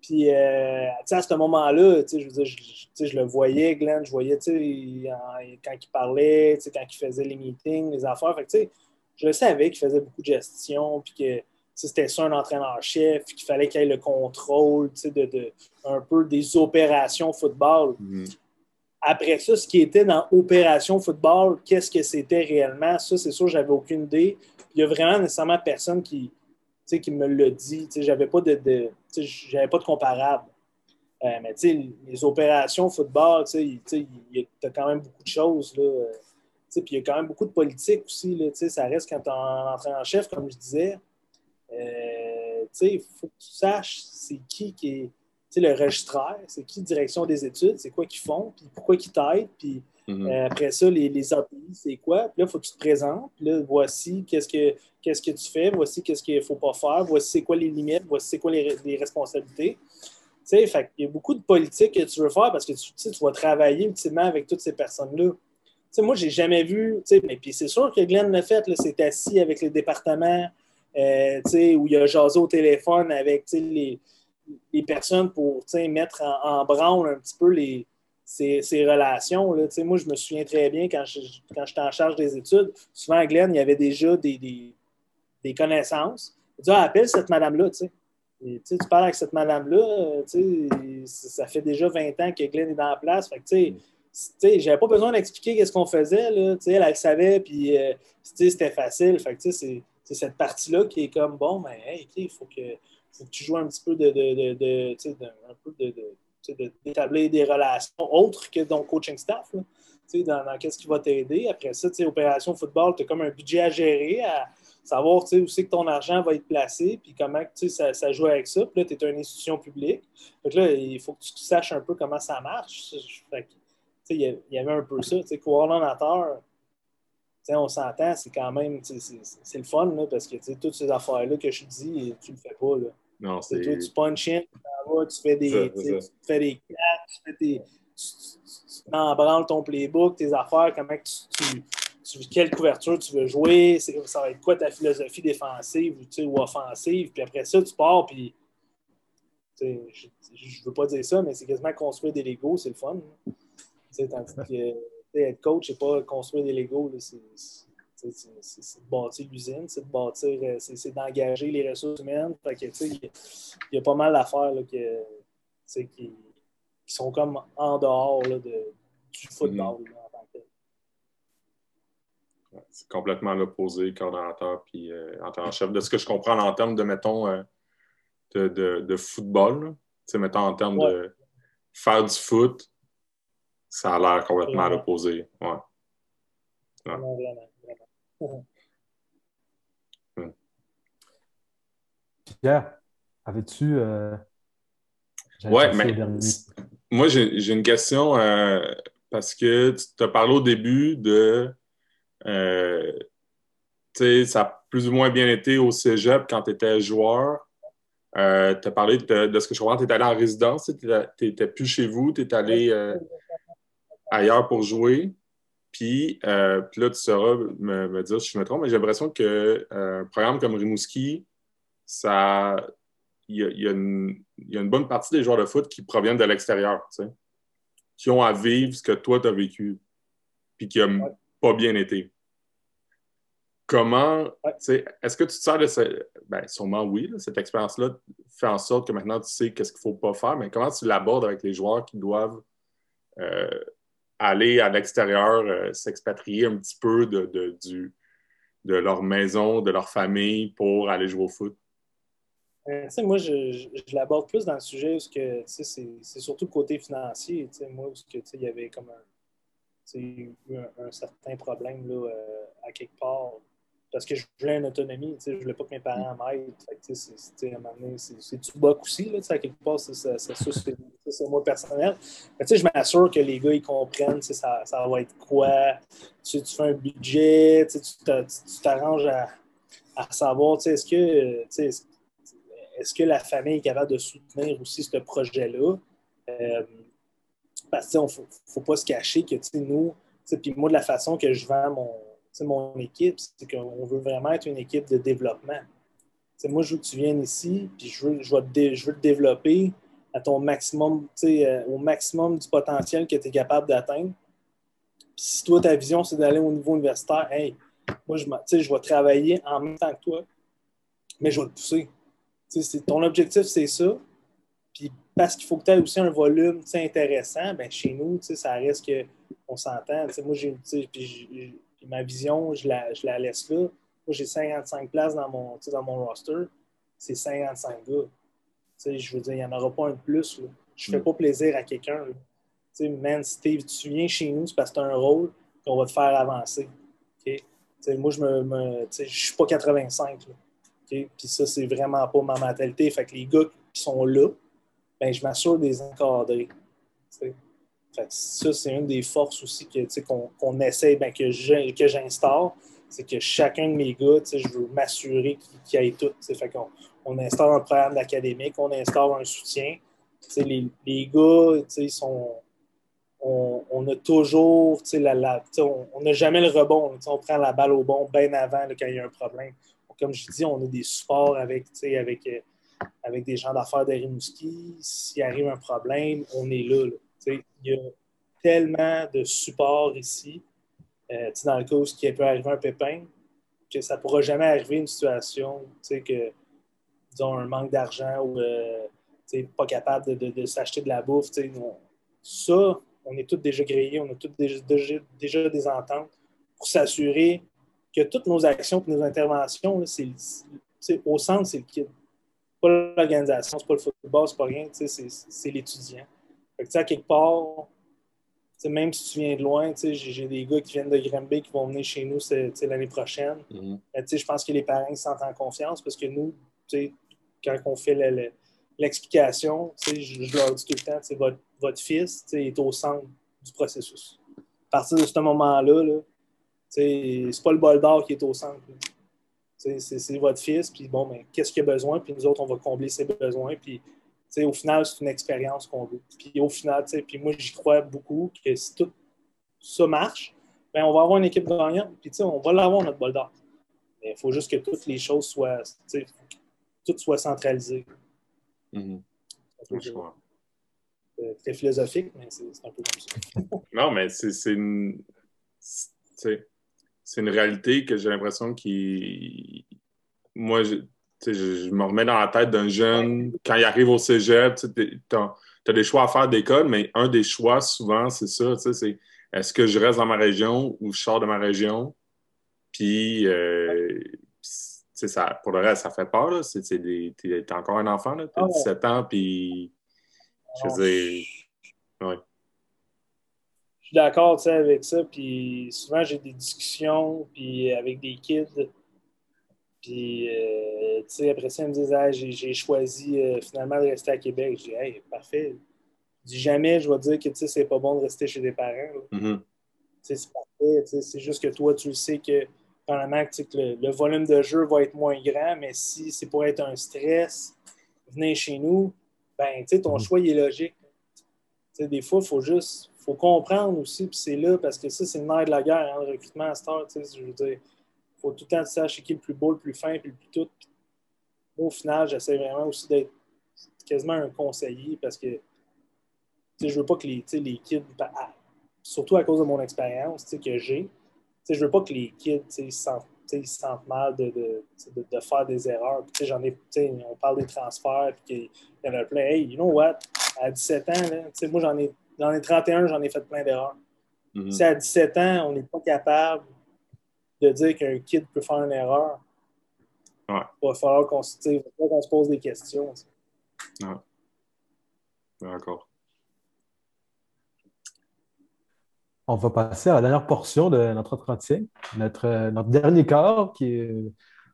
Puis, euh, à ce moment-là, je je, le voyais, Glenn, je voyais quand il parlait, quand il faisait les meetings, les affaires. Fait je savais qu'il faisait beaucoup de gestion, puis que c'était ça un entraîneur-chef, qu'il fallait qu'il ait le contrôle de, un peu des opérations football. Mm-hmm. Après ça, ce qui était dans opération football, qu'est-ce que c'était réellement? Ça, c'est sûr, j'avais aucune idée. Il n'y a vraiment nécessairement personne qui, qui me l'a dit. J'avais pas de, j'avais pas de comparable. Euh, mais les opérations football, tu as quand même beaucoup de choses. Là, euh, puis il y a quand même beaucoup de politique aussi. Là, ça reste quand tu en chef, comme je disais. Euh, il faut que tu saches c'est qui qui est le registraire, c'est qui direction des études, c'est quoi qu'ils font, puis pourquoi ils t'aident, puis Mhm. Euh, après ça, les, les API, c'est quoi? Puis là, il faut que tu te présentes. Puis là, voici qu'est-ce que, qu'est-ce que tu fais, voici qu'est-ce qu'il ne faut pas faire, voici c'est quoi les limites, voici c'est quoi les, les responsabilités. Tu sais, fait il y a beaucoup de politique que tu veux faire parce que tu, tu vas travailler ultimement avec toutes ces personnes-là. Tu sais, moi, j'ai jamais vu, tu sais, mais puis c'est sûr que Glenn l'a fait, c'est assis avec les départements, euh, tu sais, où il a jasé au téléphone avec, les, les personnes pour, mettre en, branle un petit peu les, ces, relations. Là. Moi, je me souviens très bien quand, quand j'étais en charge des études, souvent à Glenn, il y avait déjà des, des, connaissances. Il dit ah, appelle cette madame-là. tu parles avec cette madame-là, ça fait déjà 20 ans que Glenn est dans la place. Fait que, j'avais pas besoin d'expliquer ce qu'on faisait. Là, elle, elle savait, puis euh, c'était facile. Fait que, c'est, cette partie-là qui est comme bon, mais il faut que, faut que tu joues un petit peu de, de, de, un peu de, d'établir des relations autres que ton coaching staff. dans, dans qu'est-ce qui va t'aider. Après ça, opération football, tu as comme un budget à gérer, à savoir où c'est que ton argent va être placé, puis comment ça, ça joue avec ça. Puis là, tu es une institution publique. Donc là, il faut que tu saches un peu comment ça marche. Il y, avait un peu ça. Coordonnateur, on s'entend, c'est quand même c'est le fun parce que toutes ces affaires-là que je dis, tu le fais pas. Là. Non, c'est. Toi, tu punch in, tu fais des, tu fais des cartes, tu fais. Tu, embranles ton playbook, tes affaires, comment tu, tu, quelle couverture tu veux jouer, ça va être quoi ta philosophie défensive ou, offensive, puis après ça, tu pars, puis. Je ne veux pas dire ça, mais c'est quasiment construire des Legos, c'est le fun. Tandis que être coach, c'est pas construire des Legos, c'est c'est de bâtir l'usine, c'est de bâtir, euh, c'est d'engager les ressources humaines. il y, a pas mal d'affaires qui, qui, sont comme en dehors là, de, du football. Mm-hmm. C'est complètement l'opposé, coordonnateur puis euh, entraîneur-chef. De ce que je comprends en termes de, mettons, euh, de, de, de, football, mettons en termes de faire du foot, ça a l'air complètement l'opposé. Ouais. Pierre, avais-tu. Euh, ouais, mais moi, j'ai une question euh, parce que tu as parlé au début de. Euh, tu sais, ça a plus ou moins bien été au cégep quand tu étais joueur. tu as parlé de, ce que je comprends, tu es allé en résidence, tu n'étais plus chez vous, tu es allé ailleurs pour jouer. Euh, puis, là, tu sauras me, dire si je me trompe, mais j'ai l'impression qu'un euh, programme comme Rimouski, ça. Il y, a, une, bonne partie des joueurs de foot qui proviennent de l'extérieur, tu sais, qui ont à vivre ce que toi, tu as vécu, puis qui n'ont pas bien été. Comment, est-ce que tu te sers de ce... Ben, sûrement oui, cette expérience-là fait en sorte que maintenant tu sais qu'est-ce qu'il ne faut pas faire, mais comment tu l'abordes avec les joueurs qui doivent euh, aller à l'extérieur, euh, s'expatrier un petit peu de, de, du, de leur maison, de leur famille pour aller jouer au foot? Euh, moi, je, l'aborde plus dans le sujet parce que c'est surtout le côté financier. Moi, parce que il y avait comme un, un, un certain problème là, euh, à quelque part parce que je voulais une autonomie. Je ne voulais pas que mes parents m'aident. C'est du boc aussi, là, à quelque part, c'est moi personnel. Mais je m'assure que les gars ils comprennent ça, ça va être quoi. Tu, tu fais un budget, tu t'arranges à, à, savoir est-ce que, est-ce que la famille est capable de soutenir aussi ce projet-là. Euh, parce qu'il ne faut, faut, pas se cacher que nous, puis moi, de la façon que je vends mon mon équipe, c'est qu'on veut vraiment être une équipe de développement. moi, je veux que tu viennes ici, puis je veux, je, veux, te développer à ton maximum, euh, au maximum du potentiel que tu es capable d'atteindre. si toi, ta vision, c'est d'aller au niveau universitaire, hey, moi, je, je vais travailler en même temps que toi, mais je vais te pousser. ton objectif, c'est ça. Puis parce qu'il faut que tu aies aussi un volume intéressant, ben, chez nous, ça reste qu'on s'entend. Moi, j'ai ma vision, je la, je la laisse là. Moi, j'ai 55 places dans mon, dans mon roster. C'est 55 gars je veux dire, il n'y en aura pas un de plus. Je ne fais mm. pas plaisir à quelqu'un. Man, Steve, tu viens chez nous, c'est parce que tu as un rôle qu'on va te faire avancer. Moi, je ne me, je suis pas 85. Puis ça, c'est vraiment pas ma mentalité. Fait que les gars qui sont là, ben, je m'assure de les encadrer. Ça, c'est une des forces aussi qu'on qu essaie, ben, que j'instaure. C'est que chacun de mes gars, je veux m'assurer qu'il y ait tout. Fait qu'on on instaure un programme académique, on instaure un soutien. Les, les, gars, sont, on, a toujours, la, on n'a jamais le rebond. On prend la balle au bon bien avant quand il y a un problème. Comme je dis, on a des supports avec, avec, euh, avec des gens d'affaires de Rimouski. S'il arrive un problème, on est là. Il y a tellement de supports ici. Euh, dans le cas où il peut arriver un pépin, que ça ne pourra jamais arriver une situation que disons, un manque d'argent ou euh, pas capable de, s'acheter de la bouffe. ça, on est tous déjà grillés, on a tous déjà, déjà, des ententes pour s'assurer que toutes nos actions et nos interventions, c'est, au centre, c'est le kid. Pas l'organisation, c'est pas le football, c'est pas rien, c'est, l'étudiant. Fait que, à quelque part, même si tu viens de loin, j'ai des gars qui viennent de Granby qui vont venir chez nous l'année prochaine. Mm-hmm. Je pense que les parents se sentent en confiance parce que nous, quand on fait l'explication, je, leur dis tout le temps, votre, votre fils est au centre du processus. À partir de ce moment-là, -là, c'est pas le bol d'or qui est au centre. C'est votre fils, puis bon, mais ben, qu'est-ce qu'il a besoin, puis nous autres, on va combler ses besoins, puis au final, c'est une expérience qu'on veut. Puis au final, puis moi, j'y crois beaucoup que si tout ça marche, ben, on va avoir une équipe gagnante, puis on va l'avoir, notre bol d'or. Il faut juste que toutes les choses soient, tout soit centralisé. Mm C'est philosophique, mais c'est un peu comme ça. non, mais c'est une. C'est une réalité que j'ai l'impression qui. Moi, je, je, me remets dans la tête d'un jeune, quand il arrive au cégep, tu as, des choix à faire d'école, mais un des choix, souvent, c'est ça, c'est est-ce que je reste dans ma région ou je sors de ma région? Puis, euh, ça, pour le reste, ça fait peur. Tu es, encore un enfant, tu as 17 ans, puis je veux dire, ouais. Je suis d'accord avec ça, puis souvent j'ai des discussions puis avec des kids. Puis, euh, tu sais, après ça, ils me disent ah, j'ai choisi euh, finalement de rester à Québec. Je dis Hey, parfait. Je dis jamais, je vais dire que c'est pas bon de rester chez des parents. Mm-hmm. C'est parfait. C'est juste que toi, tu sais que probablement que, le, volume de jeu va être moins grand, mais si c'est pour être un stress, venez chez nous, ben, ton mm. choix est logique. des fois, il faut juste faut comprendre aussi, puis c'est là, parce que ça, c'est le nerf de la guerre, hein, le recrutement à Star. Je veux dire, il faut tout le temps savoir qui est le plus beau, le plus fin, puis le plus tout. au final, j'essaie vraiment aussi d'être quasiment un conseiller parce que je veux pas que les, les kids, ah, surtout à cause de mon expérience que j'ai, je veux pas que les kids se sentent, sentent, mal de, de, de, faire des erreurs. J'en ai, on parle des transferts, puis il y en a plein. Hey, you know what? À 17 ans, là, moi, j'en ai, j'en ai 31, j'en ai fait plein d'erreurs. Mm-hmm. Si à 17 ans, on n'est pas capable de dire qu'un kid peut faire une erreur, ouais. il va falloir qu'on se pose des questions. Ouais. D'accord. On va passer à la dernière portion de notre entretien, notre, euh, notre dernier quart, qui est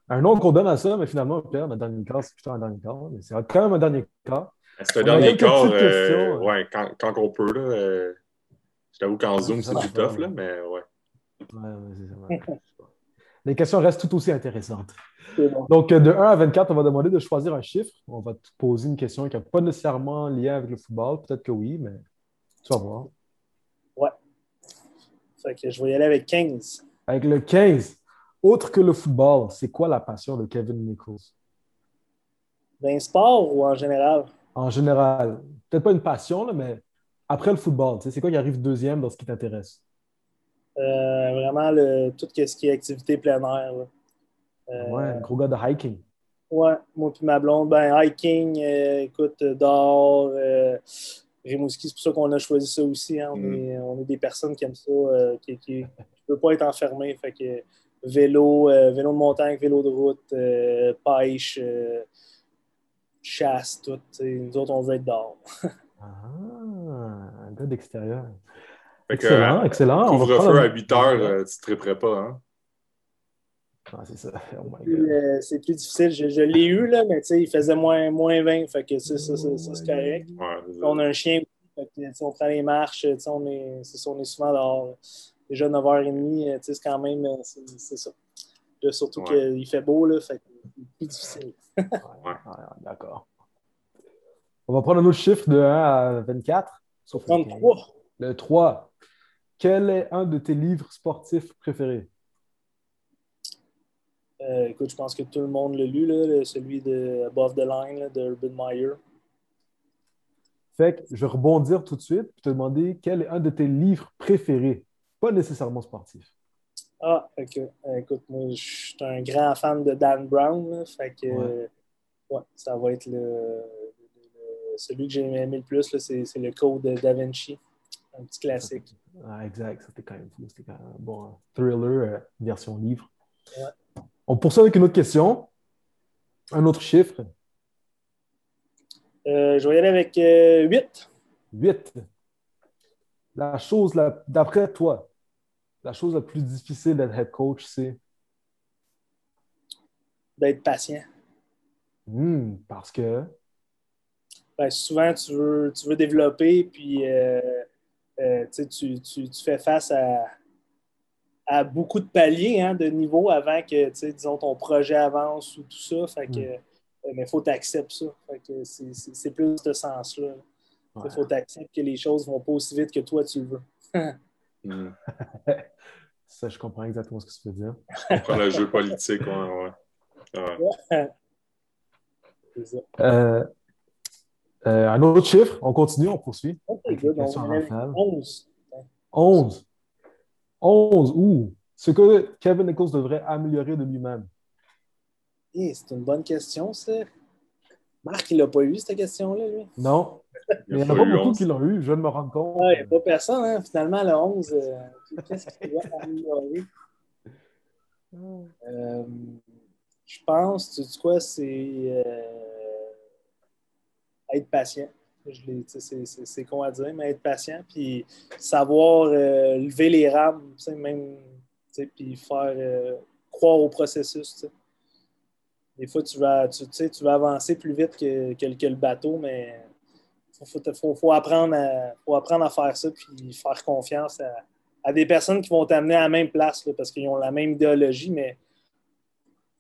un nom qu'on donne à ça, mais finalement, Pierre, notre dernier quart, c'est plutôt un dernier quart, mais c'est quand même un dernier quart. C'est un dernier quart, euh, ouais, quand, quand, on peut. Là, euh, je t'avoue qu'en Zoom, c'est du tough, là, mais ouais. Ouais. Les questions restent tout aussi intéressantes. Donc, de 1 à 24, on va demander de choisir un chiffre. On va te poser une question qui n'a pas nécessairement lien avec le football. Peut-être que oui, mais tu vas voir. Fait que je vais y aller avec 15. Avec le 15. Autre que le football, c'est quoi la passion de Kevin Nichols? D'un sport ou en général? en général? Peut-être pas une passion, là, mais après le football, c'est quoi qui arrive deuxième dans ce qui t'intéresse? Euh, vraiment, le, tout ce qui est activité plein air. Euh, Ouais, un gros gars de hiking. Ouais, moi puis ma blonde, ben hiking, euh, écoute, dehors, Rimouski, c'est pour ça qu'on a choisi ça aussi. hein. On, Mm. est, on est des personnes qui aiment ça, qui ne peuvent pas être enfermés. Fait que vélo, vélo de montagne, vélo de route, pêche, chasse, tout. Nous autres, on veut être dehors. Ah, un gars d'extérieur. Fait que, Excellent, euh, excellent. On va Couvre-feu à 8 heures, euh, tu ne triperais pas, hein? Ah, c'est ça. Oh my Puis, God. euh, c'est plus difficile. Je, je l'ai eu, là, mais tu sais, il faisait moins, moins 20. Fait que ça, ça, ça, ça, c'est correct. Ouais. On a un chien, fait que, on prend les marches, tu sais, on est, c'est ça, on est souvent dehors. Déjà 9h30, euh, tu sais, c'est quand même, c'est c'est ça. Là, surtout Ouais. qu'il fait beau, là, fait que c'est plus difficile. Ouais, D'accord. On va prendre un autre chiffre de 1 à 24. Sauf le 33. 15. Le 3. Quel est un de tes livres sportifs préférés? Euh, écoute, je pense que tout le monde l'a lu, là, celui de Above the Line là, de Urban Meyer. Fait que je vais rebondir tout de suite et te demander quel est un de tes livres préférés, pas nécessairement sportif. Ah, que, euh, écoute, moi, je suis un grand fan de Dan Brown, là, fait que, Ouais. ouais, ça va être le, le- celui que j'ai aimé le plus, c'est c'est le Code de Da Vinci, un petit classique. Ah, exact, c'était quand même fou. C'était quand même un bon thriller euh, version livre. Ouais. On poursuit avec une autre question. Un autre chiffre. Euh, je vais y aller avec euh, 8. 8. La chose, la- d'après toi, la chose la plus difficile d'être head coach, c'est? D'être patient. Hmm, parce que? Ben, souvent, tu veux, tu veux développer, puis euh, tu, tu, tu- fais face à, à beaucoup de paliers hein, de niveau avant que, disons, ton projet avance ou tout ça. Fait que, Mm. euh, mais il faut t'accepter ça. Fait que c'est, c'est- c'est plus de ce sens-là. Il Ouais. faut t'accepter que les choses vont pas aussi vite que toi, tu le veux. Mm. Ça, je comprends exactement ce que tu veux dire. On prend le jeu politique, ouais, ouais. Ouais. C'est ça. Euh, euh, un autre chiffre, on continue, on poursuit. Ok, Avec les good. On en est rafale. 11. 11. 11. Ouh. Ce que Kevin Nichols devrait améliorer de lui-même. Eh, c'est une bonne question, ça. Marc, il l'a pas eu, cette question-là, lui? Non. Il n'y en a pas beaucoup 11. qui l'ont eu, je viens de me rendre compte. Il n'y a pas personne, hein? Finalement, le 11, euh, qu'est-ce qu'il doit améliorer? Euh, je pense, tu sais quoi, c'est euh, être patient. C'est con à dire, mais être patient, puis savoir euh, lever les rames, même, puis faire euh, croire au processus. Des fois, tu vas, tu, tu vas avancer plus vite que, le- bateau, mais il faut, apprendre à, faire ça, puis faire confiance à, des personnes qui vont t'amener à la même place, parce qu'ils ont la même idéologie, mais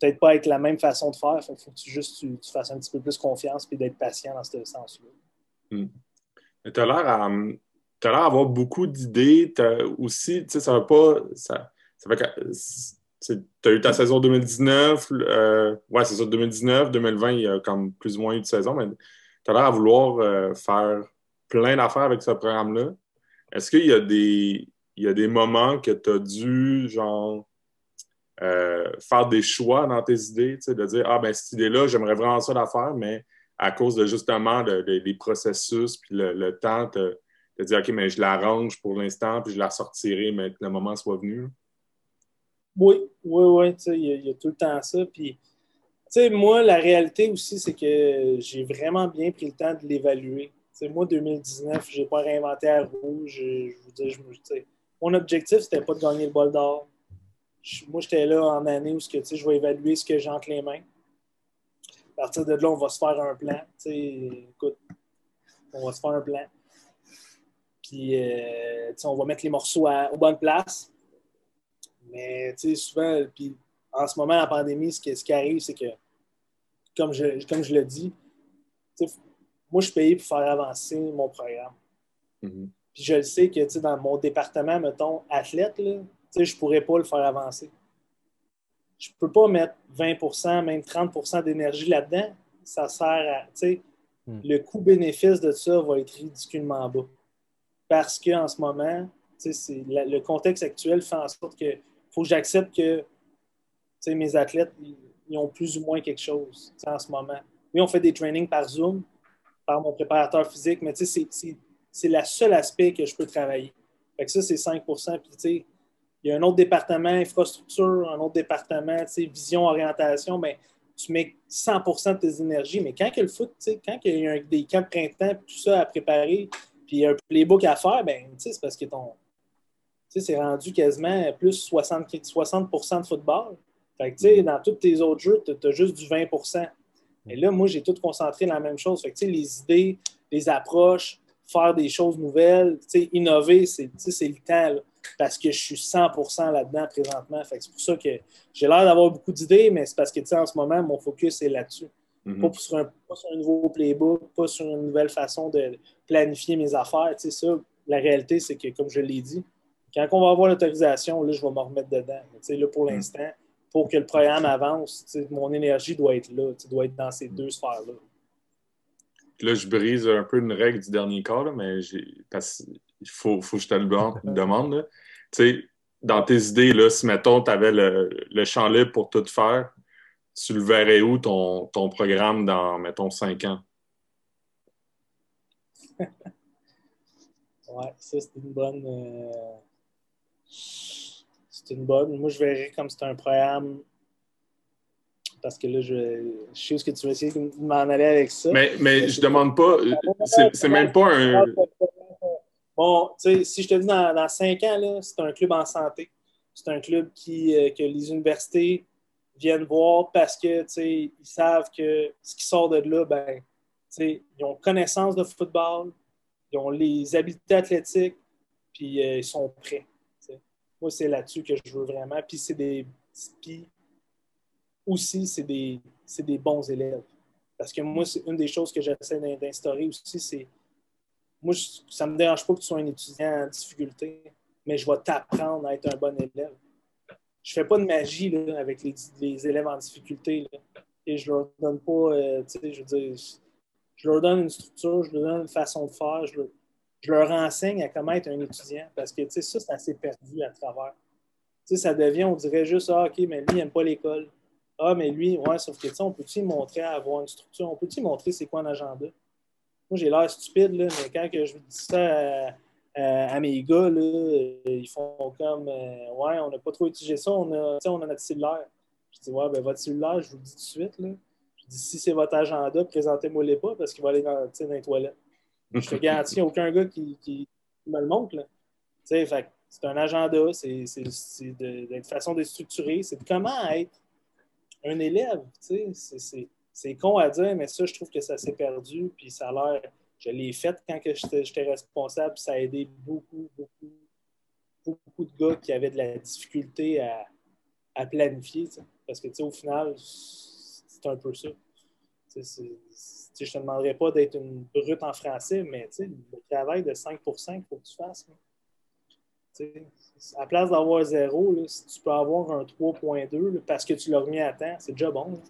peut-être pas avec la même façon de faire. Il faut que tu, juste tu, tu fasses un petit peu plus confiance et d'être patient dans ce sens-là. L'air à, t'as l'air à avoir beaucoup d'idées. Aussi, tu sais, ça va pas. Ça, ça fait. Tu as eu ta saison 2019. euh, ouais, c'est ça, 2019. 2020, il y a comme plus ou moins eu de saison, mais tu as l'air à vouloir euh, faire plein d'affaires avec ce programme-là. Est-ce qu'il y a des. Il y a des moments que tu as dû, genre, euh, faire des choix dans tes idées, de dire, ah, ben, cette idée-là, j'aimerais vraiment ça la faire, mais à cause de justement les processus puis le, temps, de, dire, OK, mais je l'arrange pour l'instant, puis je la sortirai, mais que le moment soit venu. Oui, oui, oui, il y, a- tout le temps ça. Puis, tu sais, moi, la réalité aussi, c'est que j'ai vraiment bien pris le temps de l'évaluer. Moi, 2019, j'ai pas réinventé la roue. Je, je vous dis, je, mon objectif, c'était pas de gagner le bol d'or. Moi, j'étais là en année où que, je vais évaluer ce que j'ai entre les mains. À partir de là, on va se faire un plan. Écoute, on va se faire un plan. Puis, euh, on va mettre les morceaux à- aux bonnes places. Mais, tu sais, souvent, puis en ce moment, la pandémie, ce qui, ce qui arrive, c'est que, comme je, comme je le dis, moi, je suis payé pour faire avancer mon programme. Mhm. Puis je le sais que, tu sais, dans mon département, mettons, athlète, là, sais, je pourrais pas le faire avancer. Je peux pas mettre 20% même 30% d'énergie là-dedans. Ça sert à, hmm. le coût-bénéfice de ça va être ridiculement bas. Parce qu'en ce moment, le contexte actuel fait en sorte que faut que j'accepte que mes athlètes ils ont plus ou moins quelque chose en ce moment. Oui, on fait des trainings par Zoom, par mon préparateur physique, mais c'est le seul aspect que je peux travailler. Fait que ça, c'est 5 Puis, il y a un autre département, infrastructure, un autre département, vision, orientation, mais tu mets 100% de tes énergies. Mais quand il y a le foot, quand il y a des camps de printemps, tout ça à préparer, puis il y a un playbook à faire, ben, c'est parce que ton. c'est rendu quasiment plus 60, 60 de football. Fait que, dans tous tes autres jeux, tu as juste du 20% Et là, moi, j'ai tout concentré dans la même chose. Fait que, les idées, les approches, faire des choses nouvelles, innover, c'est le temps. Parce que je suis 100% là-dedans présentement. c'est pour ça que j'ai l'air d'avoir beaucoup d'idées, mais c'est parce que en ce moment, mon focus est là-dessus. Mm-hmm. pas, sur un, nouveau playbook, pas sur une nouvelle façon de planifier mes affaires. Ça, la réalité, c'est que, comme je l'ai dit, quand on va avoir l'autorisation, là, je vais me remettre dedans. Mais, là, pour mm. l'instant, pour que le programme avance, mon énergie doit être là, doit être dans ces deux sphères-là là, je brise un peu une règle du dernier cas, mais parce il faut, faut que je te le demande. Tu sais, dans tes idées, là, si mettons, tu avais le, le, champ libre pour tout faire, tu le verrais où ton, ton programme dans, mettons, cinq ans? ouais, ça, c'est une bonne. Euh, c'est une bonne. Moi, je verrais comme c'est un programme parce que là, je, je sais ce que tu vas essayer de m'en aller avec ça. Mais, mais je demande pas, c'est même pas un. Sais, si je te dis dans, dans cinq ans, c'est un club en santé. C'est un club qui, euh, que les universités viennent voir parce que, ils savent que ce qui sort de là, ben, ils ont connaissance de football, ils ont les habiletés athlétiques, puis euh, ils sont prêts. Moi, c'est là-dessus que je veux vraiment. Puis c'est des. Aussi, c'est des, des, bons élèves. Parce que moi, c'est une des choses que j'essaie d'instaurer aussi, c'est moi, ça ne me dérange pas que tu sois un étudiant en difficulté, mais je vais t'apprendre à être un bon élève. Je fais pas de magie là, avec les, élèves en difficulté. et je leur donne pas, euh, je veux dire, je leur donne une structure, je leur donne une façon de faire, je leur, enseigne à comment être un étudiant. Parce que ça, c'est assez perdu à travers. ça devient, on dirait juste, ah, OK, mais lui, il n'aime pas l'école. Ah, mais lui, sauf que, on peut-tu montrer à avoir une structure? On peut-tu montrer c'est quoi un agenda? Moi, j'ai l'air stupide, là, mais quand que je dis ça à, mes gars, là, ils font comme, euh, ouais, on n'a pas trop utilisé ça, on a, on a notre cellulaire. Je dis, ouais, ben votre cellulaire, je vous le dis tout de suite, là. Je dis, si c'est votre agenda, présentez-moi-les pas parce qu'il va aller dans, dans les toilettes. Je te garantis, aucun gars qui, qui, me le montre, c'est un agenda, c'est une façon de structurer, c'est comment être un élève, sais, c'est con à dire, mais ça, je trouve que ça s'est perdu, puis ça a l'air. Je l'ai fait quand j'étais responsable, ça a aidé beaucoup, beaucoup, beaucoup de gars qui avaient de la difficulté à, à planifier, parce que, tu sais, au final, c'est un peu ça. je ne te demanderais pas d'être une brute en français, mais le travail de 5 il faut que tu fasses à place d'avoir zéro, si tu peux avoir un 3.2 parce que tu l'as remis à temps, c'est déjà bon.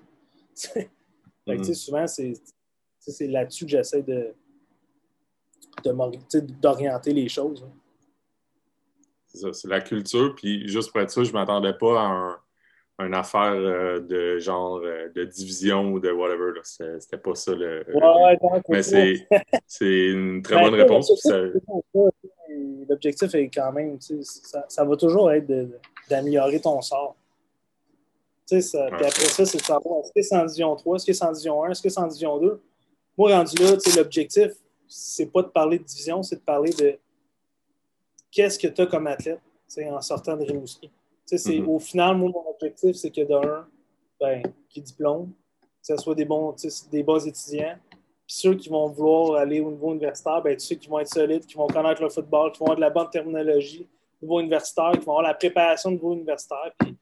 Mm-hmm. Souvent, c'est là-dessus que j'essaie de, d'orienter les choses. Hein. C'est ça, c'est la culture. Puis juste pour être ça, je ne m'attendais pas à une affaire euh, de genre euh, de division ou de whatever. C'était pas ça le. mais c'est une très bonne réponse l'objectif est quand même, ça, ça, va toujours être d'améliorer ton sort. Ça, Puis après ça, c'est de savoir est-ce que c'est en division 3, est-ce que c'est en division 1, est-ce que c'est en division 2. Moi, rendu là, l'objectif, c'est pas de parler de division, c'est de parler de qu'est-ce que tu as comme athlète en sortant de Rimouski. Mm-hmm. Au final, moi, mon objectif, c'est que d'un, ben, qui diplôme, que ce soit des bons, des bons étudiants, puis ceux qui vont vouloir aller au niveau universitaire, ben, ceux qui vont être solides, qui vont connaître le football, qui vont avoir de la bonne terminologie au niveau universitaire, qui vont avoir la préparation au niveau universitaire. Puis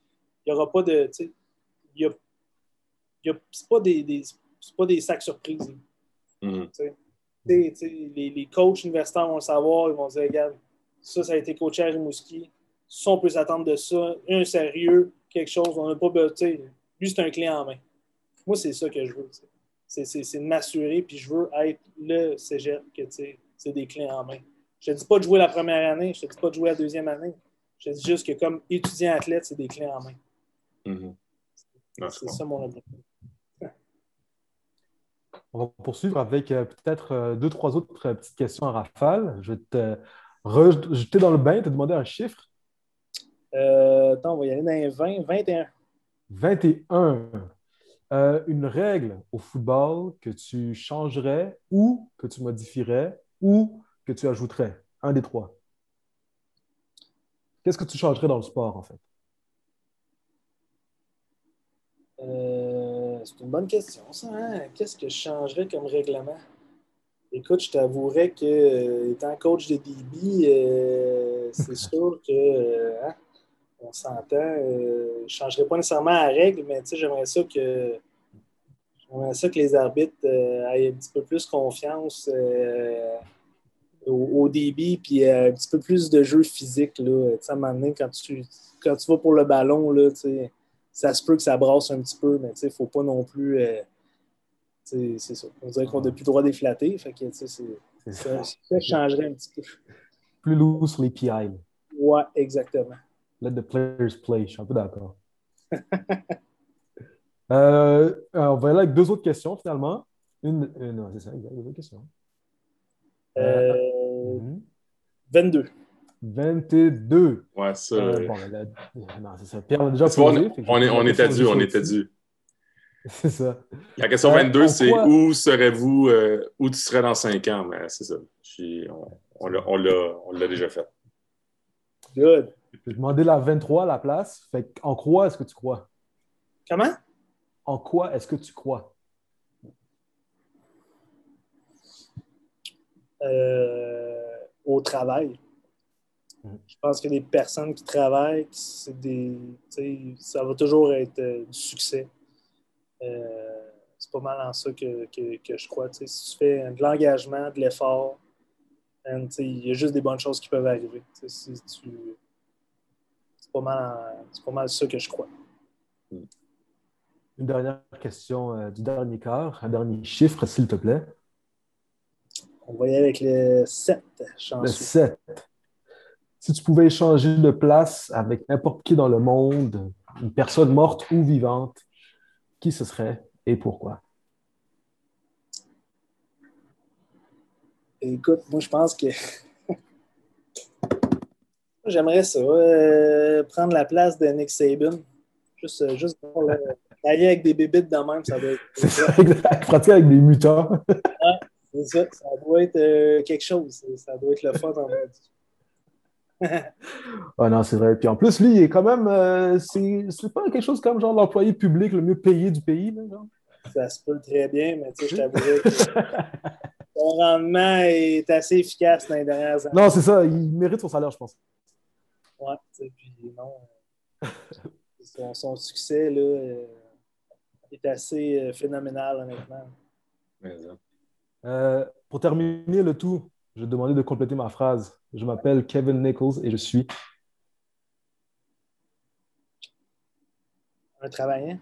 il n'y aura pas de. Ce n'est pas des, pas des sacs surprises. Mm-hmm. Les, les, coachs universitaires vont le savoir, ils vont dire regarde, ça, ça a été coaché à Rimouski. Ça, on peut s'attendre de ça. Un sérieux, quelque chose, on n'a pas. Lui, c'est un clé en main. Moi, c'est ça que je veux. C'est de m'assurer, puis je veux être le cégep que c'est des clés en main. Je ne te dis pas de jouer la première année, je ne te dis pas de jouer la deuxième année. Je te dis juste que comme étudiant athlète, c'est des clés en main. Mm-hmm. C'est ça mon. On va poursuivre avec euh, peut-être euh, deux, trois autres euh, petites questions en rafale. Je vais te rejeter dans le bain, te demander un chiffre. attends, on va y aller dans les 20, 21. 21. une règle au football que tu changerais ou que tu modifierais ou que tu ajouterais. Un des trois. Qu'est-ce que tu changerais dans le sport, en fait? C'est une bonne question, ça. Hein? Qu'est-ce que je changerais comme règlement? Écoute, je t'avouerais que, euh, étant coach de DB, euh, c'est sûr que, euh, hein, on s'entend, je ne changerais pas nécessairement la règle, mais j'aimerais ça que j'aimerais ça que les arbitres aient un petit peu plus confiance au, DB, puis un petit peu plus de jeu physique. Là, à un moment donné, quand tu, quand tu vas pour le ballon, là, ça se peut que ça brasse un petit peu, mais il ne faut pas non plus. Euh, c'est ça. On dirait qu'on n'a plus le droit d'efflater. Fait que, ça, ça changerait un petit peu. Plus lourd sur les PI. Ouais, exactement. Let the players play. Je suis un peu d'accord. Euh, euh, on va aller avec deux autres questions finalement. Une, non, c'est ça, deux autres questions. 22. 22. Ouais, ça. Euh, bon, non, c'est ça. Pierre, on a déjà posé. On, est, on était dû, on était dû. C'est ça. La question 22, euh, c'est où serez-vous, euh, où tu serais dans 5 ans? Mais c'est ça. on, on l'a déjà fait. Good. Je vais demander la 23 à la place. Fait en quoi est-ce que tu crois? Comment? En quoi est-ce que tu crois? au travail. Je pense que les personnes qui travaillent, c'est des, ça va toujours être euh, du succès. Euh, c'est pas mal en ça que, je crois. si tu fais de l'engagement, de l'effort, il y a juste des bonnes choses qui peuvent arriver. c'est pas, mal pas mal ça que je crois. Une dernière question euh, du dernier quart, un dernier chiffre, s'il te plaît. On va y aller avec le 7. Le 7 si tu pouvais échanger de place avec n'importe qui dans le monde, une personne morte ou vivante, qui ce serait et pourquoi? Écoute, moi, je pense que j'aimerais ça, euh, prendre la place de Nick Saban. Juste, euh, juste pour aller avec des bébites de même, ça doit être. C'est ça, exact. Pratiquer avec des mutants. c'est ça. Ça doit être euh, quelque chose. Ça doit être le fun en mode. Oh non, c'est vrai. Puis en plus, lui, il est quand même. Euh, c'est pas quelque chose comme genre l'employé public le mieux payé du pays. Là, genre. Ça se peut très bien, mais tu sais, je t'avouerais que son rendement est assez efficace dans les dernières années. Non, c'est ça. Il mérite son salaire, je pense. Ouais, tu sais, puis non. son, son, succès, là, euh, est assez euh, phénoménal, honnêtement. pour terminer le tout, je vais demander de compléter ma phrase. Je m'appelle Kevin Nichols et je suis. Un travaillant.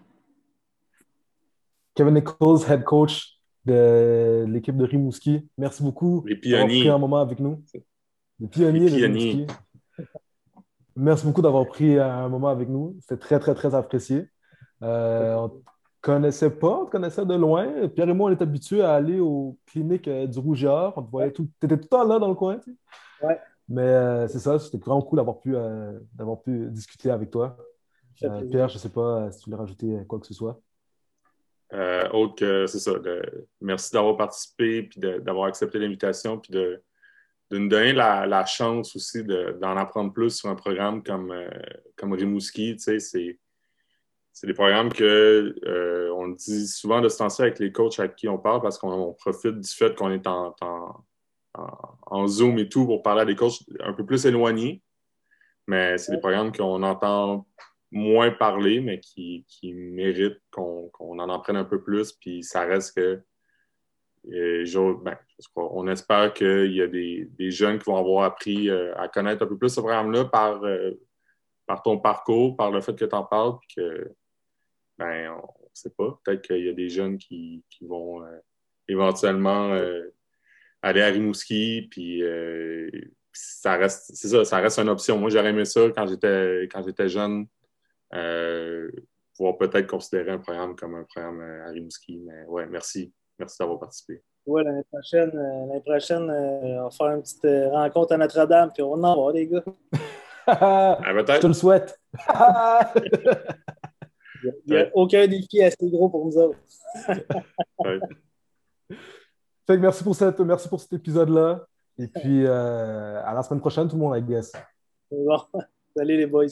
Kevin Nichols, head coach de l'équipe de Rimouski. Merci beaucoup d'avoir pris un moment avec nous. Les pionniers, de Rimouski. Merci beaucoup d'avoir pris un moment avec nous. C'était très, très, très apprécié. Euh, connaissait pas, on te connaissait de loin. Pierre et moi, on est habitués à aller aux cliniques euh, du Rougeard. On te voyait tout. Tu étais tout le temps là dans le coin. Tu sais. ouais. Mais euh, c'est ça, c'était vraiment cool d'avoir pu, euh, d'avoir pu discuter avec toi. Pierre, je ne sais pas si tu voulais rajouter quoi que ce soit. autre que, c'est ça. merci d'avoir participé, puis d'avoir accepté l'invitation, puis de, de nous donner la, la chance aussi d'en apprendre plus sur un programme comme, comme Rimouski. Tu sais, c'est des programmes que euh, on dit souvent de se lancer avec les coachs avec qui on parle parce qu'on profite du fait qu'on est en, en, Zoom et tout pour parler à des coachs un peu plus éloignés. Mais c'est des programmes qu'on entend moins parler, mais qui, méritent qu'on en apprenne un peu plus. Puis ça reste que euh, ben, on espère qu'il y a des, jeunes qui vont avoir appris euh, à connaître un peu plus ce programme-là par, par ton parcours, par le fait que tu en parles, puis que ben, on ne sait pas. Peut-être qu'il y a des jeunes qui, qui vont euh, éventuellement euh, aller à Rimouski, puis euh, ça reste, c'est ça, ça reste une option. Moi, j'aurais aimé ça quand j'étais, quand j'étais jeune, pouvoir peut-être considérer un programme comme un programme à Rimouski. Mais ouais, merci. Merci d'avoir participé. Ouais, l'année prochaine, l'année prochaine on va faire une petite rencontre à Notre-Dame, puis on va en avoir, les gars. ah, Je te le souhaite. Il n'y a, aucun défi assez gros pour nous autres. fait que merci pour, cette, merci pour cet épisode-là. Et puis, euh, à la semaine prochaine, tout le monde, I guess. Bon. Salut les boys.